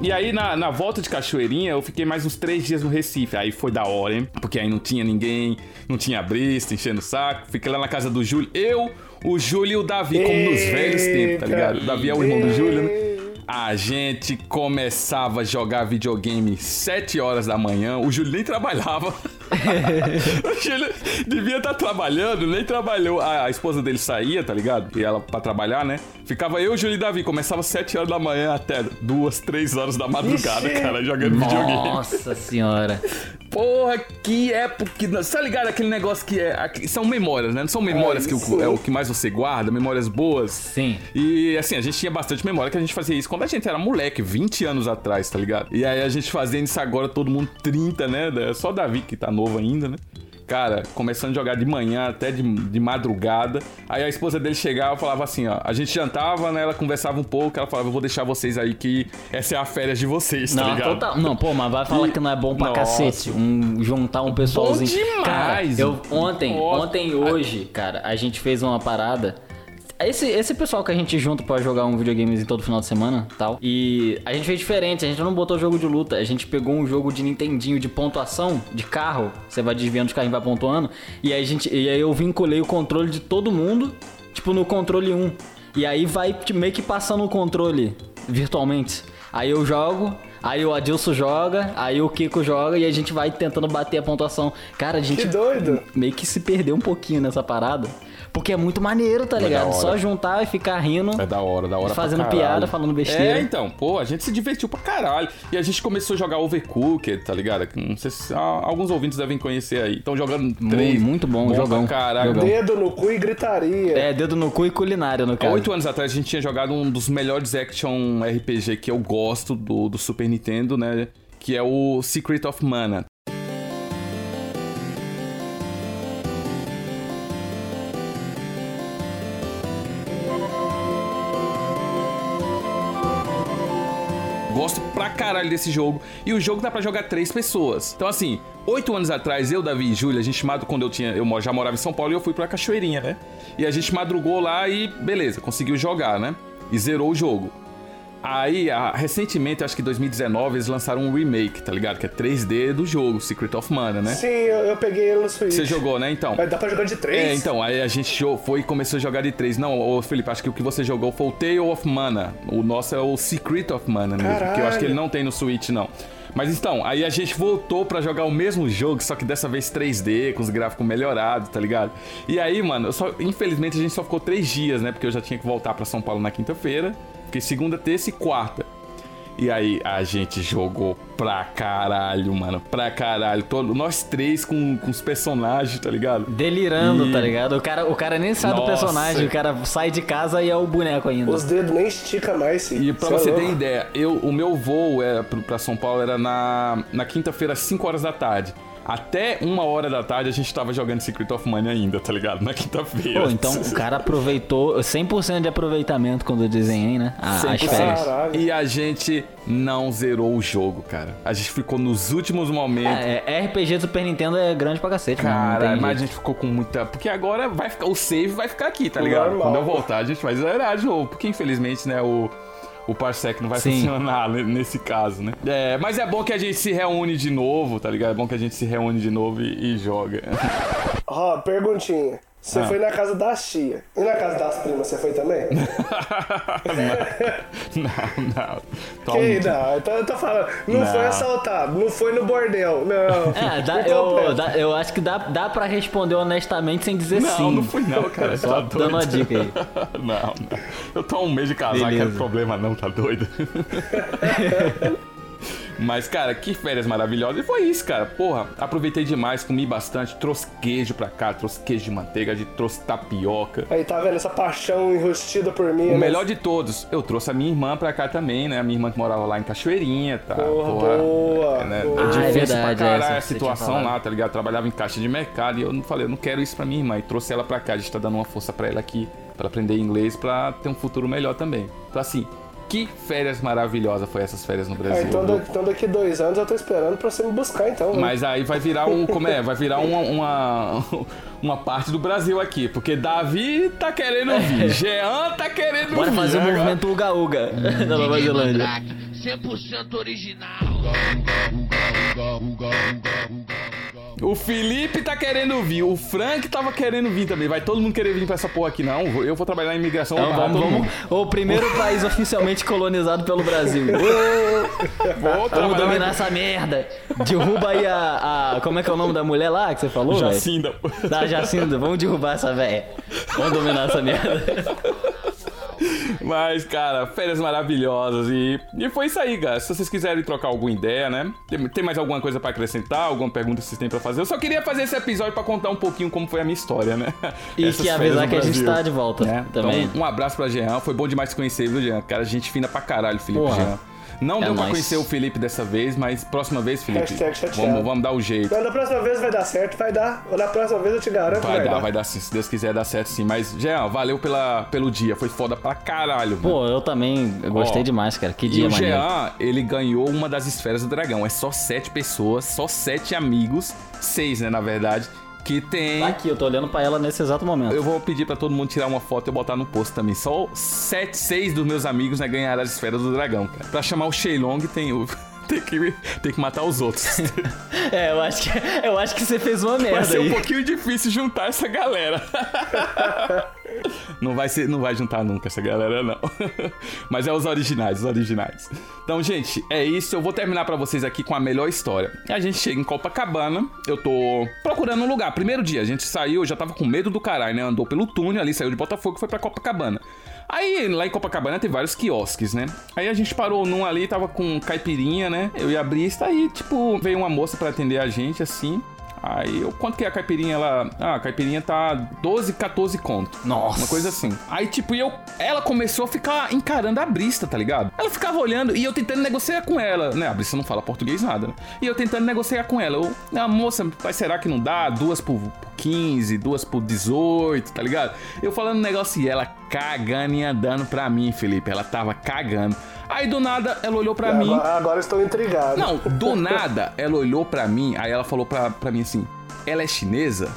E aí, na, na volta de Cachoeirinha, eu fiquei mais uns três dias no Recife. Aí foi da hora, hein? Porque aí não tinha ninguém, não tinha brista, enchendo o saco. Fiquei lá na casa do Júlio. Eu, o Júlio e o Davi, como nos velhos tempos, tá ligado? O Davi é o irmão do Júlio, né? A gente começava a jogar videogame 7 horas da manhã. O Júlio nem trabalhava. [laughs] [laughs] o Júlio devia estar trabalhando, nem trabalhou. A, a, esposa dele saía, tá ligado? E ela pra trabalhar, né? Ficava eu, Júlio e Davi. Começava 7 horas da manhã até 2, 3 horas da madrugada, Ixi. cara, jogando Nossa videogame. Nossa senhora. Porra, que época. Você tá ligado? Aquele negócio que é. São memórias, né? Não são memórias é, que é o que mais você guarda, memórias boas. Sim. E assim, a gente tinha bastante memória que a gente fazia isso quando a gente era moleque, 20 anos atrás, tá ligado? E aí a gente fazendo isso agora, todo mundo 30, né? Só o Davi que tá novo ainda, né? Cara, começando a jogar de manhã até de, de madrugada. Aí a esposa dele chegava e falava assim, ó. A gente jantava, né? Ela conversava um pouco, ela falava, eu vou deixar vocês aí que essa é a férias de vocês, tá não, ligado? Total, não, pô, mas vai falar e... que não é bom pra Nossa. cacete. Um, juntar um pessoalzinho. Bom demais! Cara, eu, ontem, Nossa. ontem e hoje, cara, a gente fez uma parada esse, esse pessoal que a gente junta pra jogar um videogame em todo final de semana tal. E a gente fez diferente, a gente não botou jogo de luta. A gente pegou um jogo de Nintendinho de pontuação de carro. Você vai desviando os carros e vai pontuando. E aí, a gente, e aí eu vinculei o controle de todo mundo, tipo no controle 1. E aí vai meio que passando o controle virtualmente. Aí eu jogo, Aí o Adilson joga, aí o Kiko joga e a gente vai tentando bater a pontuação. Cara, a gente que doido. meio que se perdeu um pouquinho nessa parada. Porque é muito maneiro, tá ligado? Só juntar e ficar rindo. É da hora, da hora. Fazendo piada, falando besteira. É, então, pô, a gente se divertiu pra caralho. E a gente começou a jogar Overcooked, tá ligado? Não sei se alguns ouvintes devem conhecer aí. Estão jogando três. Muito bom, bom jogão. Caralho. Jogão. Dedo no cu e gritaria. É, dedo no cu e culinária, no caso. Há oito anos atrás a gente tinha jogado um dos melhores action RPG que eu gosto do, do Super Nintendo, né? Que é o Secret of Mana. Gosto pra caralho desse jogo. E o jogo dá pra jogar três pessoas. Então, assim, oito anos atrás, eu, Davi e Júlia, a gente madrugou quando eu tinha. Eu já morava em São Paulo e eu fui pra Cachoeirinha, né? E a gente madrugou lá e beleza, conseguiu jogar, né? E zerou o jogo. Aí, a, recentemente, acho que em 2019, eles lançaram um remake, tá ligado? Que é 3D do jogo, Secret of Mana, né? Sim, eu, eu peguei ele no Switch. Você jogou, né? Então. Mas dá pra jogar de 3? É, então, aí a gente foi e começou a jogar de 3. Não, ô Felipe, acho que o que você jogou foi o Tale of Mana. O nosso é o Secret of Mana mesmo. Caralho. Que eu acho que ele não tem no Switch, não. Mas então, aí a gente voltou para jogar o mesmo jogo, só que dessa vez 3D, com os gráficos melhorados, tá ligado? E aí, mano, só, infelizmente a gente só ficou três dias, né? Porque eu já tinha que voltar para São Paulo na quinta-feira. Fiquei segunda, terça e quarta. E aí a gente jogou pra caralho, mano. Pra caralho. Todo, nós três com, com os personagens, tá ligado? Delirando, e... tá ligado? O cara, o cara nem sabe Nossa. do personagem, o cara sai de casa e é o boneco ainda. Os dedos nem estica mais, sim. E pra você, você ter ideia, eu, o meu voo é, pra São Paulo era na, na quinta-feira, às 5 horas da tarde. Até uma hora da tarde a gente tava jogando Secret of Mana ainda, tá ligado? Na quinta-feira. Pô, então o cara aproveitou 100% de aproveitamento quando eu desenhei, né? A, as férias. E a gente não zerou o jogo, cara. A gente ficou nos últimos momentos. É, é RPG do Super Nintendo é grande pra cacete, cara. Mas a gente ficou com muita. Porque agora vai ficar. O save vai ficar aqui, tá ligado? Normal. Quando eu voltar, a gente vai zerar de novo. Porque infelizmente, né, o o Parsec não vai Sim. funcionar nesse caso, né? É, mas é bom que a gente se reúne de novo, tá ligado? É bom que a gente se reúne de novo e, e joga. [laughs] Ó, oh, perguntinha. Você ah. foi na casa da tia. E na casa das primas, você foi também? [laughs] não, não. não. Que não? Então eu tô falando. Não, não, foi assaltado, não foi no bordel. Não. É, dá, eu, dá, eu acho que dá, dá pra responder honestamente sem dizer não, sim. Não, não fui não, cara. Só tá dando uma dica aí. [laughs] Não, não. Eu tô um mês de casar, que é problema não, tá doido? [laughs] Mas, cara, que férias maravilhosas. E foi isso, cara. Porra, aproveitei demais, comi bastante, trouxe queijo pra cá, trouxe queijo de manteiga, de, trouxe tapioca. Aí, tá vendo essa paixão enrustida por mim? O né? melhor de todos, eu trouxe a minha irmã pra cá também, né? A minha irmã que morava lá em Cachoeirinha, tá? Porra, porra boa. É, né? boa. difícil ah, é verdade, pra caralho a situação lá, tá ligado? Trabalhava em caixa de mercado e eu não falei, eu não quero isso pra minha irmã. E trouxe ela pra cá, a gente tá dando uma força pra ela aqui, pra aprender inglês, pra ter um futuro melhor também. Então, assim, Que férias maravilhosas foi essas férias no Ah, Brasil. então, viu? então daqui dois anos eu tô esperando pra você me buscar, então. né? Mas aí vai virar um. Como é? Vai virar uma, uma, uma parte do Brasil aqui. Porque Davi tá querendo vir. Jean tá querendo Bora vir. fazer o Agora- movimento [laughs] Uga Uga da Nova Zelândia. 100% original. O Felipe tá querendo vir. O Frank tava querendo vir também. Vai todo mundo querer vir pra essa porra aqui, não. Eu vou trabalhar em imigração. Barrar vamos, vamos. O primeiro [laughs] país oficialmente colonizado pelo Brasil. [laughs] Vou Vamos dominar essa merda. Derruba aí a, a- Como é que é o nome da mulher lá que você falou? Jacinda. Da Jacinda. Vamos derrubar essa velha. Vamos dominar essa merda. [laughs] [laughs] Mas, cara, férias maravilhosas. E, e foi isso aí, cara. Se vocês quiserem trocar alguma ideia, né? Tem, tem mais alguma coisa pra acrescentar? Alguma pergunta que vocês têm pra fazer? Eu só queria fazer esse episódio pra contar um pouquinho como foi a minha história, né? E Essas que avisar que a gente tá de volta É, também. Então, um abraço pra Jean. Foi bom demais te conhecer, viu, Jean? Cara, gente fina pra caralho, Felipe Porra. Jean. Não É deu pra nóis. conhecer o Felipe dessa vez, mas próxima vez, Felipe, vamos, vamos dar o jeito. Mas na próxima vez vai dar certo, vai dar. Na próxima vez eu te garanto, Vai dar, vai dar sim. Se Deus quiser, dar certo sim. Mas, Jean, valeu pela, pelo dia. Foi foda pra caralho. mano. Pô, eu também gostei Ó, demais, cara. Que dia o maneiro. Jean, ele ganhou uma das esferas do dragão. É só sete pessoas, só sete amigos, seis, né, na verdade, que tem. Tá aqui, eu tô olhando pra ela nesse exato momento. Eu vou pedir pra todo mundo tirar uma foto e botar no post também. Só sete, seis dos meus amigos né, ganharam as esferas do dragão, cara. Pra chamar o Shenlong tem o. [laughs] Tem que, tem que matar os outros. [laughs] É, eu acho que, eu acho que você fez uma Vai merda ser um aí. pouquinho difícil juntar essa galera. [laughs] Não vai, ser, não vai juntar nunca essa galera, não. Mas é os originais, os originais. Então, gente, é isso. Eu vou terminar pra vocês aqui com a melhor história. A gente chega em Copacabana. Eu tô procurando um lugar. Primeiro dia, a gente saiu, eu já tava com medo do caralho, né? Andou pelo túnel ali, saiu de Botafogo e foi pra Copacabana. Aí, lá em Copacabana tem vários quiosques, né? Aí a gente parou num ali, tava com caipirinha, né? Eu e a Brista, aí, tipo, veio uma moça pra atender a gente, assim. Aí eu quanto que é a caipirinha ela. Ah, a caipirinha tá 12, 14 conto. Nossa. Uma coisa assim. Aí, tipo, eu. Ela começou a ficar encarando a Brista, tá ligado? Ela ficava olhando e eu tentando negociar com ela. Né? A Brista não fala português nada, né? E eu tentando negociar com ela. Eu, ah, moça, mas será que não dá? Duas por, por 15, duas por 18, tá ligado? Eu falando um negócio e ela cagando e andando pra mim, Felipe. Ela tava cagando. Aí do nada ela olhou pra mim. Agora, estou intrigado. Não, do [laughs] nada ela olhou pra mim, aí ela falou pra, pra mim assim: ela é chinesa?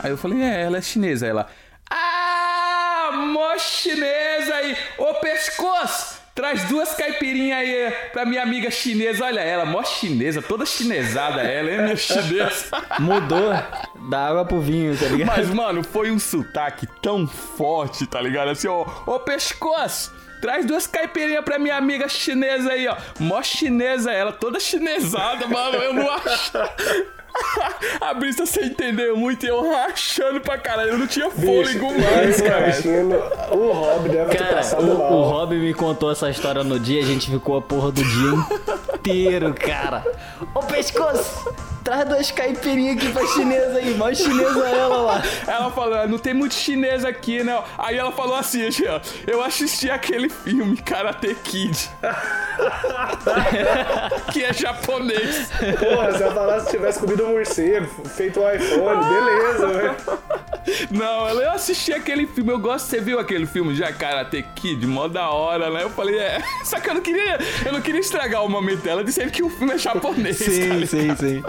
Aí eu falei: é, ela é chinesa. Aí ela: ah, mó chinesa aí, ô pescoço! Traz duas caipirinhas aí pra minha amiga chinesa. Olha ela, mó chinesa, toda chinesada ela, hein, minha chinesa. [laughs] Mudou da água pro vinho, tá ligado? Mas, mano, foi um sotaque tão forte, tá ligado? Assim, ó, ô pescoço! Traz duas caipirinhas pra minha amiga chinesa aí, ó. Mó chinesa ela, toda chinesada, mano. Eu não acho. [laughs] A Brista você entendeu muito e eu rachando pra caralho. Eu não tinha fôlego mais, cara. o Rob deve ter Cara, passado o, mal. o Rob me contou essa história no dia, a gente ficou a porra do dia inteiro, cara. Ô pescoço, traz duas caipirinhas aqui pra chinesa aí, mais chinesa ela lá. Ela falou, "Ah, não tem muito chinês aqui, né? Aí ela falou assim, Jean, eu assisti aquele filme Karate Kid. [laughs] que é japonês. Porra, se ela falasse que tivesse comido um morcego, feito um iPhone, beleza, velho. Não, eu assisti aquele filme, eu gosto, você viu aquele filme já, Karate Kid, mó da hora, né? Eu falei, é. [laughs] Só que eu não queria, eu não queria estragar o momento dela, dizendo que o filme é japonês, cara. sim, sim.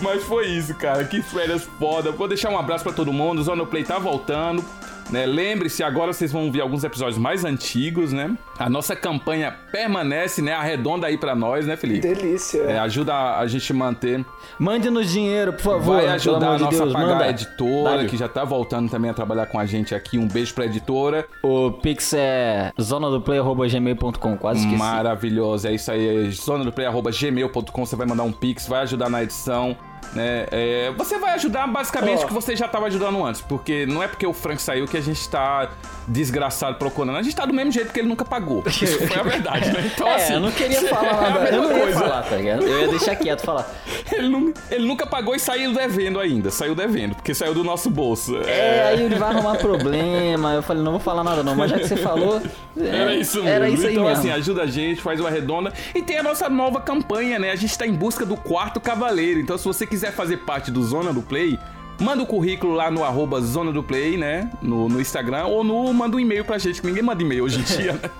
Mas foi isso, cara. Que férias foda. Vou deixar um abraço pra todo mundo. O Zona Play tá voltando. Né? Lembre-se, agora vocês vão ver alguns episódios mais antigos, né? A nossa campanha permanece, né? Arredonda aí pra nós, né, Felipe? Delícia. É, ajuda a gente manter. Mande-nos dinheiro, por favor. Vai ajudar a nossa Deus, a pagar manda. a editora, que já tá voltando também a trabalhar com a gente aqui. Um beijo pra editora. O Pix é zonadoplay.gmail.com, quase esqueci. Maravilhoso. É isso aí. É zonadoplay.gmail.com. Você vai mandar um pix, vai ajudar na edição. Né? É, você vai ajudar basicamente o que você já estava ajudando antes. Porque não é porque o Frank saiu que a gente tá desgraçado procurando. A gente tá do mesmo jeito que ele nunca pagou. Isso foi a verdade, né? Então, [laughs] é, assim. eu não queria falar [laughs] é a nada. mesma eu não ia coisa. falar, tá ligado? Eu ia deixar quieto falar. [laughs] Ele, nu- ele nunca pagou e saiu devendo ainda. Saiu devendo, porque saiu do nosso bolso. É, aí ele vai arrumar problema. Eu falei, não vou falar nada não, mas já que você falou. é, Era isso mesmo. Era isso aí então, mesmo. assim, ajuda a gente, faz uma redonda. E tem a nossa nova campanha, né? A gente tá em busca do quarto cavaleiro. Então, se você quiser fazer parte do Zona do Play, manda o currículo lá no arroba Zona do Play, né? No, no Instagram. Ou no, manda um e-mail pra gente, que ninguém manda e-mail hoje em [laughs] dia, né?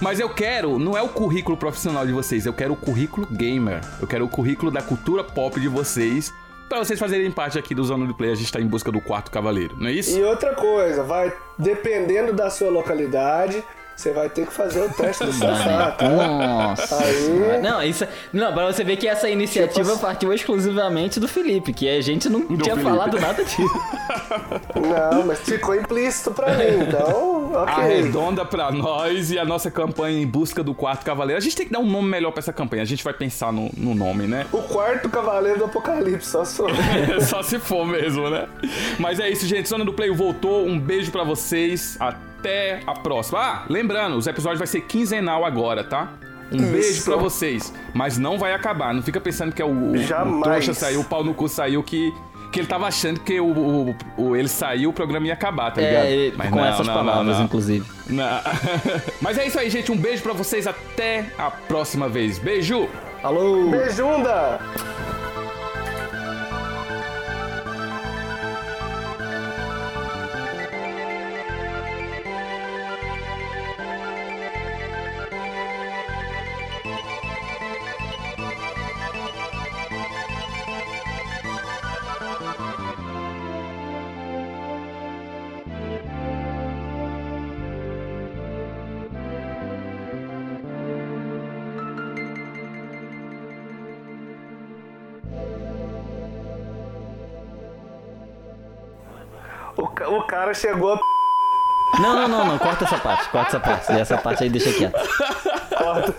Mas eu quero, não é o currículo profissional de vocês, eu quero o currículo gamer. Eu quero o currículo da cultura pop de vocês. Pra vocês fazerem parte aqui do Zona do Play, a gente tá em busca do quarto cavaleiro, não é isso? E outra coisa, vai dependendo da sua localidade, você vai ter que fazer o teste do sofá, tá? Nossa. Aí- Não, isso. Não, pra você ver que essa iniciativa Tipo- partiu exclusivamente do Felipe, que a gente não tinha Felipe. falado nada disso. Não, mas ficou implícito pra mim, então, ok. Arredonda pra nós e a nossa campanha em busca do quarto cavaleiro. A gente tem que dar um nome melhor pra essa campanha. A gente vai pensar no, no nome, né? O quarto cavaleiro do apocalipse, só sou. [laughs] Só se for mesmo, né? Mas é isso, gente. Zona do Play voltou. Um beijo pra vocês. Até a próxima. Ah, lembrando, os episódios vai ser quinzenal agora, tá? Um beijo pra vocês. Mas não vai acabar. Não fica pensando que é o, o, Jamais. o trouxa saiu, o pau no cu saiu, que, que ele tava achando que o, o- o- ele saiu, o programa ia acabar, tá ligado? É, Mas com não, essas não, palavras, não, não. inclusive. Não. [laughs] Mas é isso aí, gente. Um beijo pra vocês. Até a próxima vez. Beijo! Alô! Beijunda! Cara chegou a Não, não, não, não, corta essa parte, corta essa parte. Essa parte aí deixa quieto. porta.